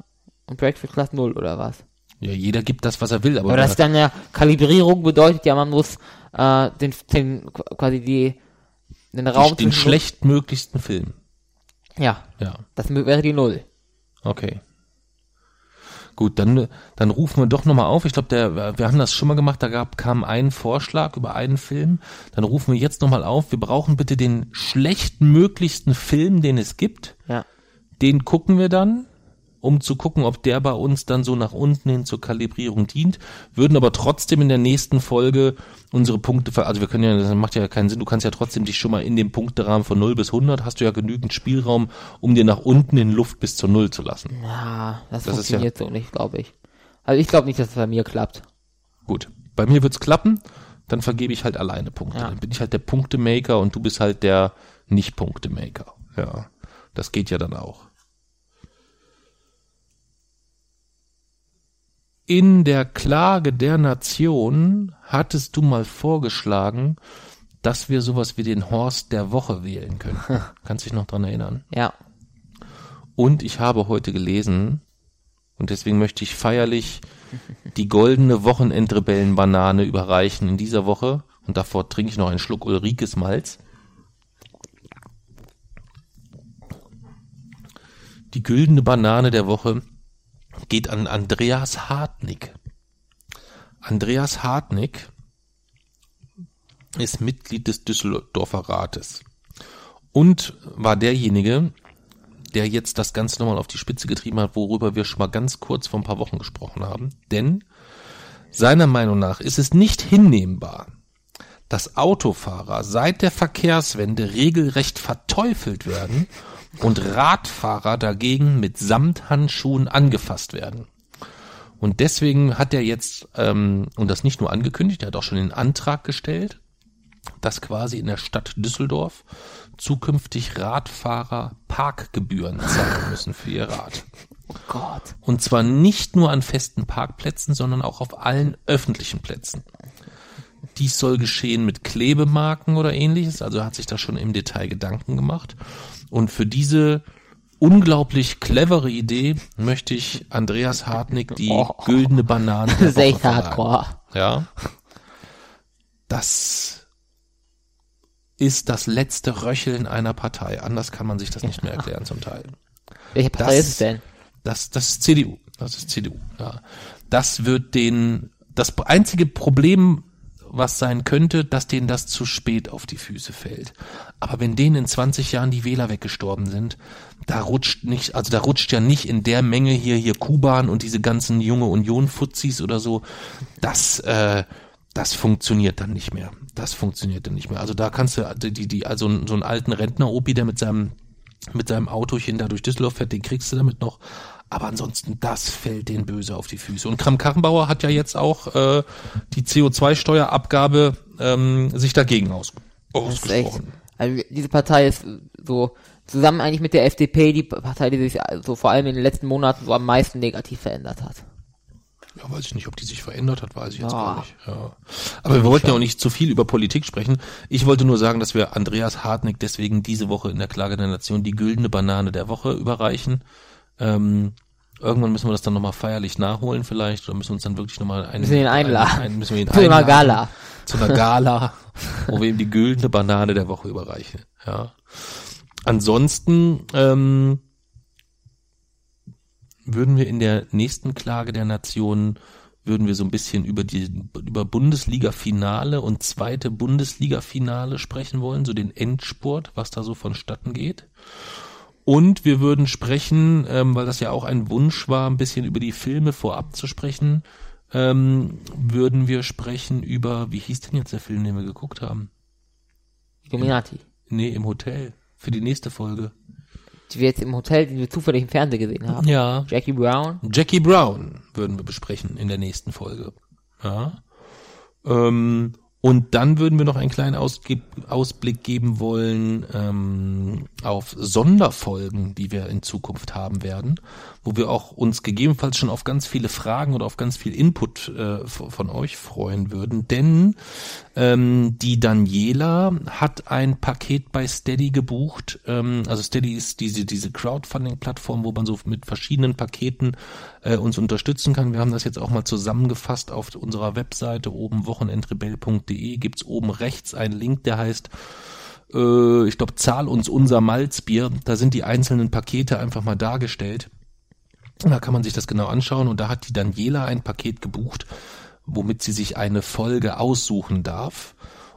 und Breakfast Class 0 oder was? Ja, jeder gibt das, was er will, aber, Aber das ist dann ja, Kalibrierung bedeutet ja, man muss äh, den, den quasi die den Raum den schlechtmöglichsten Film. Ja, Ja. das wäre die Null. Okay. Gut, dann, dann rufen wir doch nochmal auf. Ich glaube, der, wir haben das schon mal gemacht, da gab, kam ein Vorschlag über einen Film. Dann rufen wir jetzt nochmal auf. Wir brauchen bitte den schlechtmöglichsten Film, den es gibt. Ja. Den gucken wir dann, um zu gucken, ob der bei uns dann so nach unten hin zur Kalibrierung dient. Würden aber trotzdem in der nächsten Folge unsere Punkte, ver also wir können ja, das macht ja keinen Sinn, du kannst ja trotzdem dich schon mal in dem Punkterahmen von 0 bis 100, hast du ja genügend Spielraum, um dir nach unten in Luft bis zur 0 zu lassen. Ja, das, Das funktioniert so nicht, glaube ich. Also ich glaube nicht, dass es bei mir klappt. Gut, bei mir wird's klappen, dann vergebe ich halt alleine Punkte. Ja. Dann bin ich halt der Punktemaker und du bist halt der Nicht-Punktemaker. Ja, das geht ja dann auch. In der Klage der Nation hattest du mal vorgeschlagen, dass wir sowas wie den Horst der Woche wählen können. Kannst dich noch dran erinnern? Ja. Und ich habe heute gelesen, und deswegen möchte ich feierlich die goldene Wochenendrebellenbanane überreichen in dieser Woche. Und davor trinke ich noch einen Schluck Ulrikes Malz. Die güldene Banane der Woche geht an Andreas Hartnick. Andreas Hartnick ist Mitglied des Düsseldorfer Rates und war derjenige, der jetzt das Ganze nochmal auf die Spitze getrieben hat, worüber wir schon mal ganz kurz vor ein paar Wochen gesprochen haben. Denn seiner Meinung nach ist es nicht hinnehmbar, dass Autofahrer seit der Verkehrswende regelrecht verteufelt werden und Radfahrer dagegen mit Samthandschuhen angefasst werden. Und deswegen hat er jetzt, ähm, und das nicht nur angekündigt, er hat auch schon den Antrag gestellt, dass quasi in der Stadt Düsseldorf zukünftig Radfahrer Parkgebühren zahlen müssen für ihr Rad. Oh Gott. Und zwar nicht nur an festen Parkplätzen, sondern auch auf allen öffentlichen Plätzen. Dies soll geschehen mit Klebemarken oder ähnliches, also hat sich da schon im Detail Gedanken gemacht. Und für diese unglaublich clevere Idee möchte ich Andreas Hartnick die Oh. güldene Banane Das der ist echt hardcore. Ja. Das ist das letzte Röcheln einer Partei. Anders kann man sich das nicht mehr erklären zum Teil. Welche Partei Das- ist es denn? Das, das ist CDU. Das ist CDU. Ja. Das wird den, das einzige Problem, was sein könnte, dass denen das zu spät auf die Füße fällt. Aber wenn denen in 20 Jahren die Wähler weggestorben sind, da rutscht nicht, also da rutscht ja nicht in der Menge hier, hier Kuban und diese ganzen junge Union-Fuzis oder so, das, äh, das funktioniert dann nicht mehr. Das funktioniert dann nicht mehr. Also da kannst du, die, die, also so einen alten Rentner-Opi, der mit seinem mit seinem Autochen da durch Düsseldorf fährt, den kriegst du damit noch. Aber ansonsten, das fällt denen böse auf die Füße. Und Kram-Karrenbauer hat ja jetzt auch äh, die CO2-Steuerabgabe ähm, sich dagegen aus echt. ausgesprochen. Also diese Partei ist so zusammen eigentlich mit der FDP die Partei, die sich so vor allem in den letzten Monaten so am meisten negativ verändert hat. Ja, weiß ich nicht, ob die sich verändert hat, weiß ich jetzt Ja. gar nicht. Ja. Aber wir wollten ja auch nicht zu viel über Politik sprechen. Ich wollte nur sagen, dass wir Andreas Hartnick deswegen diese Woche in der Klage der Nation die güldene Banane der Woche überreichen. Ähm, irgendwann müssen wir das dann nochmal feierlich nachholen vielleicht oder müssen wir uns dann wirklich nochmal einen, Müssen wir ihn einladen. Einen, einen, müssen wir ihn Zu einer einladen. Gala. Zu einer Gala, wo wir ihm die güldene Banane der Woche überreichen. Ja. Ansonsten ähm, würden wir in der nächsten Klage der Nation würden wir so ein bisschen über die über Bundesliga-Finale und zweite Bundesliga-Finale sprechen wollen, so den Endspurt, was da so vonstatten geht. Und wir würden sprechen, ähm, weil das ja auch ein Wunsch war, ein bisschen über die Filme vorab zu sprechen, ähm, würden wir sprechen über, wie hieß denn jetzt der Film, den wir geguckt haben? Illuminati. Nee, im Hotel. Für die nächste Folge. Die wir jetzt im Hotel, die wir zufällig im Fernsehen gesehen haben. Ja. Jackie Brown. Jackie Brown würden wir besprechen in der nächsten Folge. Ja. Ähm, und dann würden wir noch einen kleinen Ausge Ausblick geben wollen ähm, auf Sonderfolgen, die wir in Zukunft haben werden, wo wir auch uns gegebenenfalls schon auf ganz viele Fragen oder auf ganz viel Input äh, von euch freuen würden. Denn ähm, die Daniela hat ein Paket bei Steady gebucht. Ähm, also Steady ist diese, diese Crowdfunding-Plattform, wo man so mit verschiedenen Paketen äh, uns unterstützen kann. Wir haben das jetzt auch mal zusammengefasst auf unserer Webseite oben wochenendrebell.de gibt's oben rechts einen Link, der heißt äh, ich glaube, zahl uns unser Malzbier. Da sind die einzelnen Pakete einfach mal dargestellt. Da kann man sich das genau anschauen und da hat die Daniela ein Paket gebucht, womit sie sich eine Folge aussuchen darf.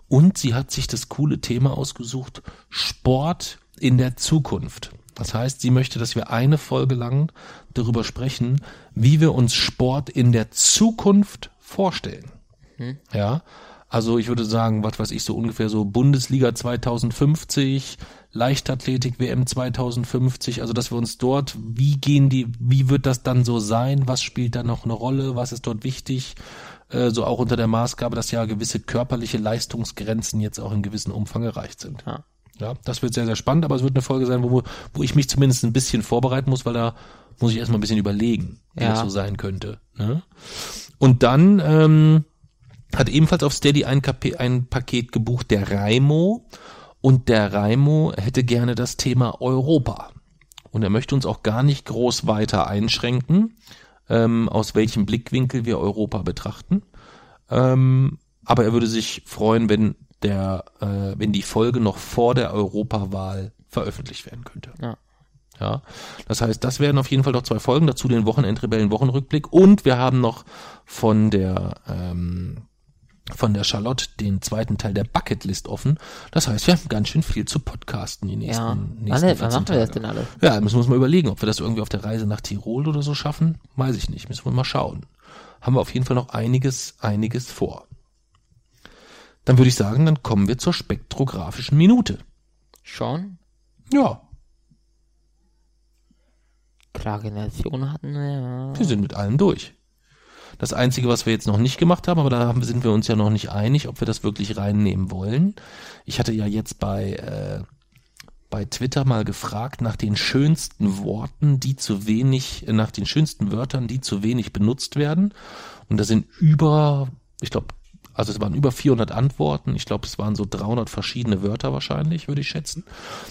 Und sie hat sich das coole Thema ausgesucht, Sport in der Zukunft. Das heißt, sie möchte, dass wir eine Folge lang darüber sprechen, wie wir uns Sport in der Zukunft vorstellen. Ja, also ich würde sagen, was weiß ich, so ungefähr so Bundesliga 2050, Leichtathletik WM 2050, also dass wir uns dort, wie gehen die, wie wird das dann so sein, was spielt da noch eine Rolle, was ist dort wichtig, äh, so auch unter der Maßgabe, dass ja gewisse körperliche Leistungsgrenzen jetzt auch in gewissem Umfang erreicht sind. Ja. Ja, das wird sehr, sehr spannend, aber es wird eine Folge sein, wo, wo ich mich zumindest ein bisschen vorbereiten muss, weil da muss ich erstmal ein bisschen überlegen, wie Ja. das so sein könnte. Ne? Und dann ähm, hat ebenfalls auf Steady ein, ein Paket gebucht, der Raimo. Und der Raimo hätte gerne das Thema Europa. Und er möchte uns auch gar nicht groß weiter einschränken, ähm, aus welchem Blickwinkel wir Europa betrachten. Ähm, aber er würde sich freuen, wenn der, äh, wenn die Folge noch vor der Europawahl veröffentlicht werden könnte. Ja. Ja, das heißt, das werden auf jeden Fall noch zwei Folgen, dazu den Wochenendrebellen Wochenrückblick und wir haben noch von der ähm, von der Charlotte den zweiten Teil der Bucketlist offen. Das heißt, wir haben ganz schön viel zu podcasten die nächsten, Ja. Wann, nächsten wann 14 machen wir das denn alles? Ja, müssen wir uns mal überlegen, ob wir das irgendwie auf der Reise nach Tirol oder so schaffen. Weiß ich nicht, müssen wir mal schauen. Haben wir auf jeden Fall noch einiges, einiges vor. Dann würde ich sagen, dann kommen wir zur spektrographischen Minute. Schon? Ja, Klage Nation hatten wir, ja. wir sind mit allem durch. Das Einzige, was wir jetzt noch nicht gemacht haben, aber da sind wir uns ja noch nicht einig, ob wir das wirklich reinnehmen wollen. Ich hatte ja jetzt bei, äh, bei Twitter mal gefragt nach den schönsten Worten, die zu wenig, nach den schönsten Wörtern, die zu wenig benutzt werden. Und da sind über, ich glaube, also es waren über 400 Antworten. Ich glaube, es waren so 300 verschiedene Wörter wahrscheinlich, würde ich schätzen.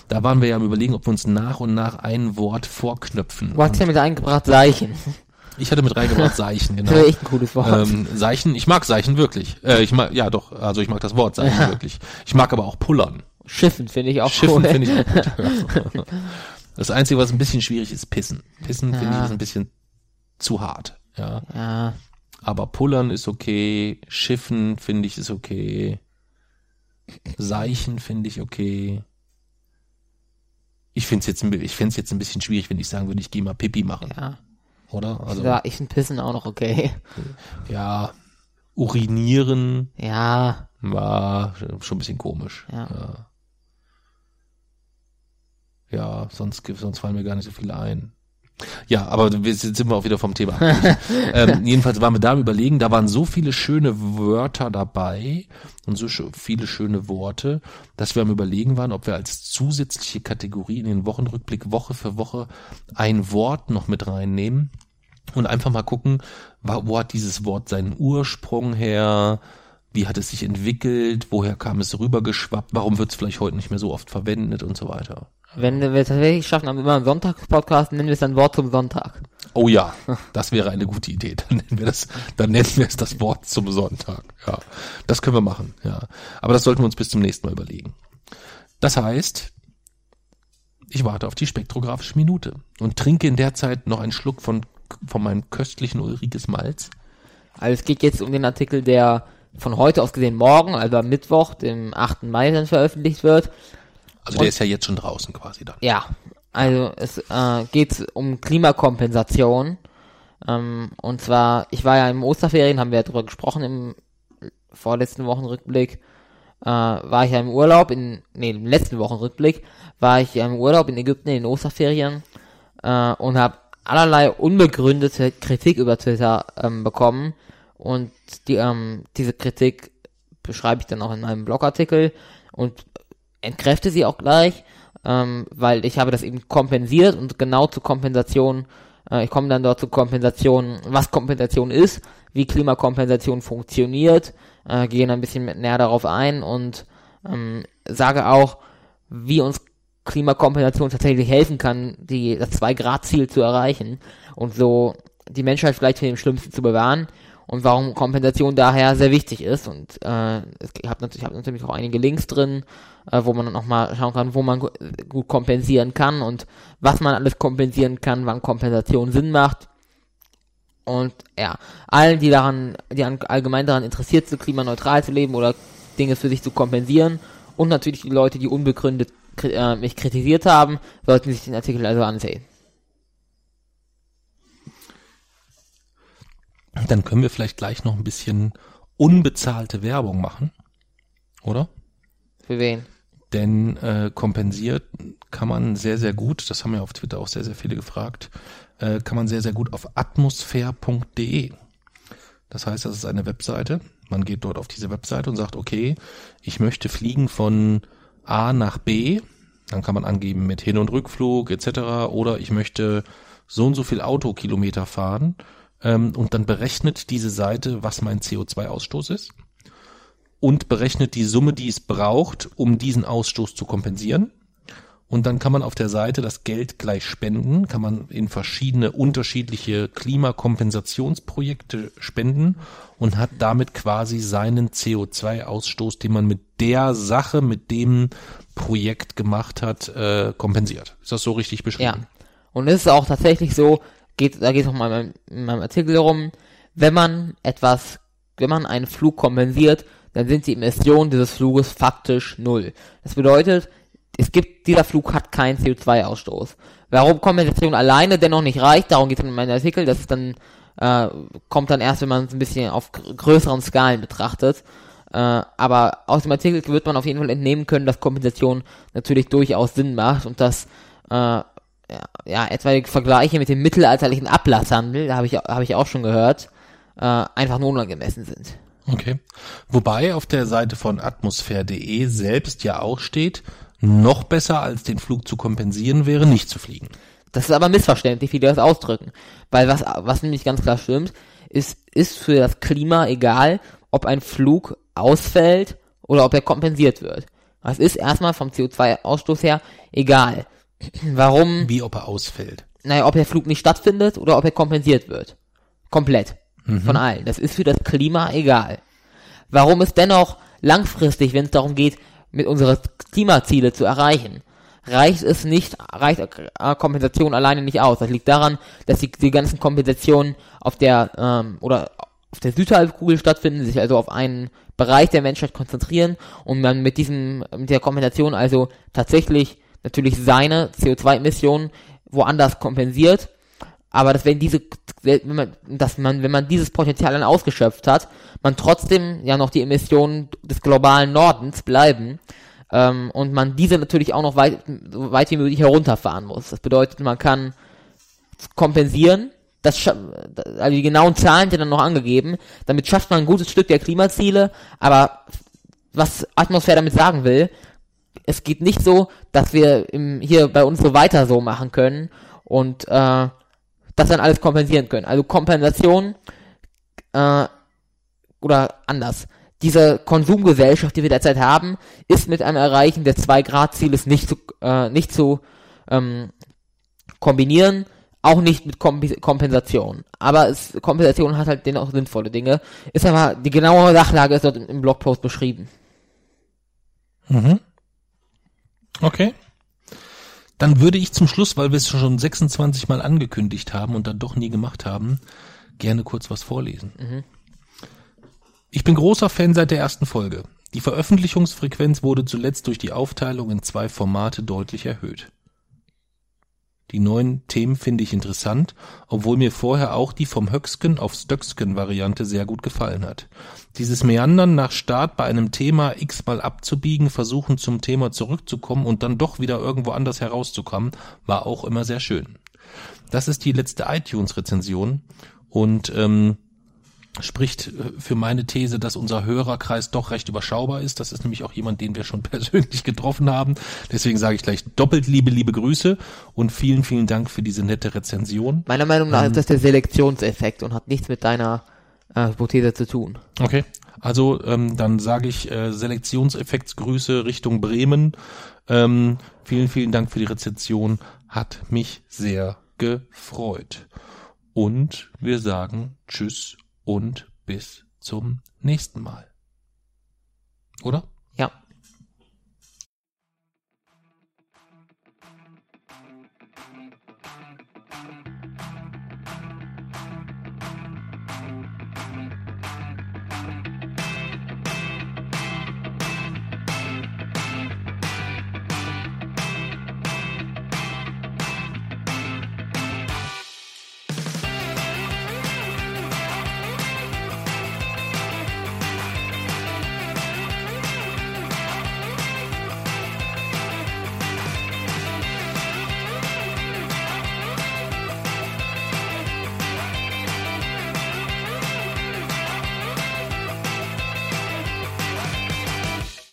Da waren wir ja am überlegen, ob wir uns nach und nach ein Wort vorknöpfen. Du hast ja mit eingebracht Seichen. Ich hatte mit reingebracht Seichen, genau. Das echt ein cooles Wort. Ähm, Seichen, ich mag Seichen wirklich. Äh, ich mag, ja doch, also ich mag das Wort Seichen Ja. wirklich. Ich mag aber auch Pullern. Schiffen finde ich auch Schiffen cool. finde ich auch gut. Das Einzige, was ein bisschen schwierig ist, Pissen. Pissen finde ich Ja. ist ein bisschen zu hart. Ja. Ja, Aber Pullern ist okay, Schiffen finde ich ist okay, Seichen finde ich okay. Ich finde es jetzt, ich find's jetzt ein bisschen schwierig, wenn ich sagen würde, ich gehe mal Pipi machen, ja. Oder? Also ja ich finde Pissen auch noch okay. ja, urinieren Ja, war schon ein bisschen komisch. Ja. Ja, ja sonst, sonst fallen mir gar nicht so viele ein. Ja, aber wir sind wir auch wieder vom Thema. ähm, jedenfalls waren wir da überlegen, da waren so viele schöne Wörter dabei und so viele schöne Worte, dass wir am überlegen waren, ob wir als zusätzliche Kategorie in den Wochenrückblick Woche für Woche ein Wort noch mit reinnehmen und einfach mal gucken, wo hat dieses Wort seinen Ursprung her, wie hat es sich entwickelt, woher kam es rübergeschwappt, warum wird es vielleicht heute nicht mehr so oft verwendet und so weiter. wenn wir es tatsächlich schaffen, haben wir immer einen Sonntagspodcast, nennen wir es dann Wort zum Sonntag. Oh ja, das wäre eine gute Idee. Dann nennen wir das, dann nennen wir es das Wort zum Sonntag. Ja, das können wir machen. Ja, aber das sollten wir uns bis zum nächsten Mal überlegen. Das heißt, ich warte auf die spektrographische Minute und trinke in der Zeit noch einen Schluck von von meinem köstlichen Ulrikes Malz. Also es geht jetzt um den Artikel, der von heute aus gesehen morgen, also am Mittwoch, dem 8. Mai dann veröffentlicht wird. Also der ist ja jetzt schon draußen quasi dann. Ja, also es äh, geht um Klimakompensation. Ähm, und zwar, ich war ja im Osterferien, haben wir ja drüber gesprochen im vorletzten Wochenrückblick. Äh, war ich ja im Urlaub, in, nee, im letzten Wochenrückblick, war ich ja im Urlaub in Ägypten in den Osterferien äh, und habe allerlei unbegründete Kritik über Twitter ähm, bekommen. Und die, ähm, diese Kritik beschreibe ich dann auch in meinem Blogartikel und entkräfte sie auch gleich, ähm, weil ich habe das eben kompensiert und genau zur Kompensation, äh, ich komme dann dort zur Kompensation, was Kompensation ist, wie Klimakompensation funktioniert, äh, gehe ein bisschen näher darauf ein und ähm, sage auch, wie uns Klimakompensation tatsächlich helfen kann, die, das 2-Grad-Ziel zu erreichen und so die Menschheit vielleicht vor dem Schlimmsten zu bewahren und warum Kompensation daher sehr wichtig ist. Und äh, ich habe natürlich, hab natürlich auch einige Links drin, äh, wo man dann auch mal schauen kann, wo man gu- gut kompensieren kann und was man alles kompensieren kann, wann Kompensation Sinn macht. Und ja, allen, die daran, die allgemein daran interessiert sind, klimaneutral zu leben oder Dinge für sich zu kompensieren und natürlich die Leute, die unbegründet äh, mich kritisiert haben, sollten sich den Artikel also ansehen. Dann können wir vielleicht gleich noch ein bisschen unbezahlte Werbung machen, oder? Für wen? Denn äh, kompensiert kann man sehr, sehr gut, das haben ja auf Twitter auch sehr, sehr viele gefragt, äh, kann man sehr, sehr gut auf atmosphäre.de. Das heißt, das ist eine Webseite. Man geht dort auf diese Webseite und sagt, okay, ich möchte fliegen von A nach B. Dann kann man angeben mit Hin- und Rückflug etc. Oder ich möchte so und so viel Autokilometer fahren. Ähm, und dann berechnet diese Seite, was mein CO2-Ausstoß ist und berechnet die Summe, die es braucht, um diesen Ausstoß zu kompensieren. Und dann kann man auf der Seite das Geld gleich spenden, kann man in verschiedene unterschiedliche Klimakompensationsprojekte spenden und hat damit quasi seinen CO2-Ausstoß, den man mit der Sache, mit dem Projekt gemacht hat, äh, kompensiert. Ist das so richtig Ja. beschrieben? Und es ist auch tatsächlich so, geht, da geht es auch mal in meinem, in meinem Artikel darum, wenn man etwas, wenn man einen Flug kompensiert, dann sind die Emissionen dieses Fluges faktisch null. Das bedeutet, es gibt, dieser Flug hat keinen CO2-Ausstoß. Warum Kompensation alleine dennoch nicht reicht, darum geht es in meinem Artikel, das ist dann, äh, kommt dann erst, wenn man es ein bisschen auf gr- größeren Skalen betrachtet. Äh, aber aus dem Artikel wird man auf jeden Fall entnehmen können, dass Kompensation natürlich durchaus Sinn macht und dass äh, ja, ja, etwaige Vergleiche mit dem mittelalterlichen Ablasshandel, da habe ich, hab ich auch schon gehört, äh, einfach nur unangemessen sind. Okay. Wobei auf der Seite von atmosphäre.de selbst ja auch steht, noch besser als den Flug zu kompensieren wäre, nicht zu fliegen. Das ist aber missverständlich, wie die das ausdrücken. Weil was, was nämlich ganz klar stimmt, ist, ist für das Klima egal, ob ein Flug ausfällt oder ob er kompensiert wird. Das ist erstmal vom CO2-Ausstoß her egal. Warum? Wie ob er ausfällt. Naja, ob der Flug nicht stattfindet oder ob er kompensiert wird. Komplett. Mhm. Von allen. Das ist für das Klima egal. Warum es dennoch langfristig, wenn es darum geht, mit unsere Klimaziele zu erreichen, reicht es nicht, reicht äh, Kompensation alleine nicht aus. Das liegt daran, dass die, die ganzen Kompensationen auf der ähm, oder auf der Südhalbkugel stattfinden, sich also auf einen Bereich der Menschheit konzentrieren und man mit diesem mit der Kompensation also tatsächlich natürlich seine CO2-Emissionen woanders kompensiert aber dass wenn diese, wenn man, dass man, wenn man dieses Potenzial dann ausgeschöpft hat, man trotzdem ja noch die Emissionen des globalen Nordens bleiben ähm, und man diese natürlich auch noch weit, so weit wie möglich herunterfahren muss. Das bedeutet, man kann kompensieren, das, also die genauen Zahlen sind dann noch angegeben, damit schafft man ein gutes Stück der Klimaziele, aber was Atmosphäre damit sagen will, es geht nicht so, dass wir im, hier bei uns so weiter so machen können und äh, das dann alles kompensieren können. Also Kompensation äh, oder anders. Diese Konsumgesellschaft, die wir derzeit haben, ist mit einem Erreichen des 2-Grad-Zieles nicht zu, äh, nicht zu ähm, kombinieren, auch nicht mit Komp Kompensation. Aber es, Kompensation hat halt dennoch sinnvolle Dinge. Ist aber, die genaue Sachlage ist dort im, im Blogpost beschrieben. Mhm. Okay. Dann würde ich zum Schluss, weil wir es schon 26 Mal angekündigt haben und dann doch nie gemacht haben, gerne kurz was vorlesen. Mhm. Ich bin großer Fan seit der ersten Folge. Die Veröffentlichungsfrequenz wurde zuletzt durch die Aufteilung in zwei Formate deutlich erhöht. Die neuen Themen finde ich interessant, obwohl mir vorher auch die vom Höcksken auf Stöcksken Variante sehr gut gefallen hat. Dieses Meandern nach Start bei einem Thema x-mal abzubiegen, versuchen zum Thema zurückzukommen und dann doch wieder irgendwo anders herauszukommen, war auch immer sehr schön. Das ist die letzte iTunes-Rezension und ähm, spricht äh, für meine These, dass unser Hörerkreis doch recht überschaubar ist. Das ist nämlich auch jemand, den wir schon persönlich getroffen haben. Deswegen sage ich gleich doppelt liebe, liebe Grüße und vielen, vielen Dank für diese nette Rezension. Meiner Meinung nach ähm, ist das der Selektionseffekt und hat nichts mit deiner äh, Hypothese zu tun. Okay, also ähm, dann sage ich äh, Selektionseffektsgrüße Richtung Bremen. Ähm, vielen, vielen Dank für die Rezension. Hat mich sehr gefreut. Und wir sagen Tschüss und bis zum nächsten Mal. Oder?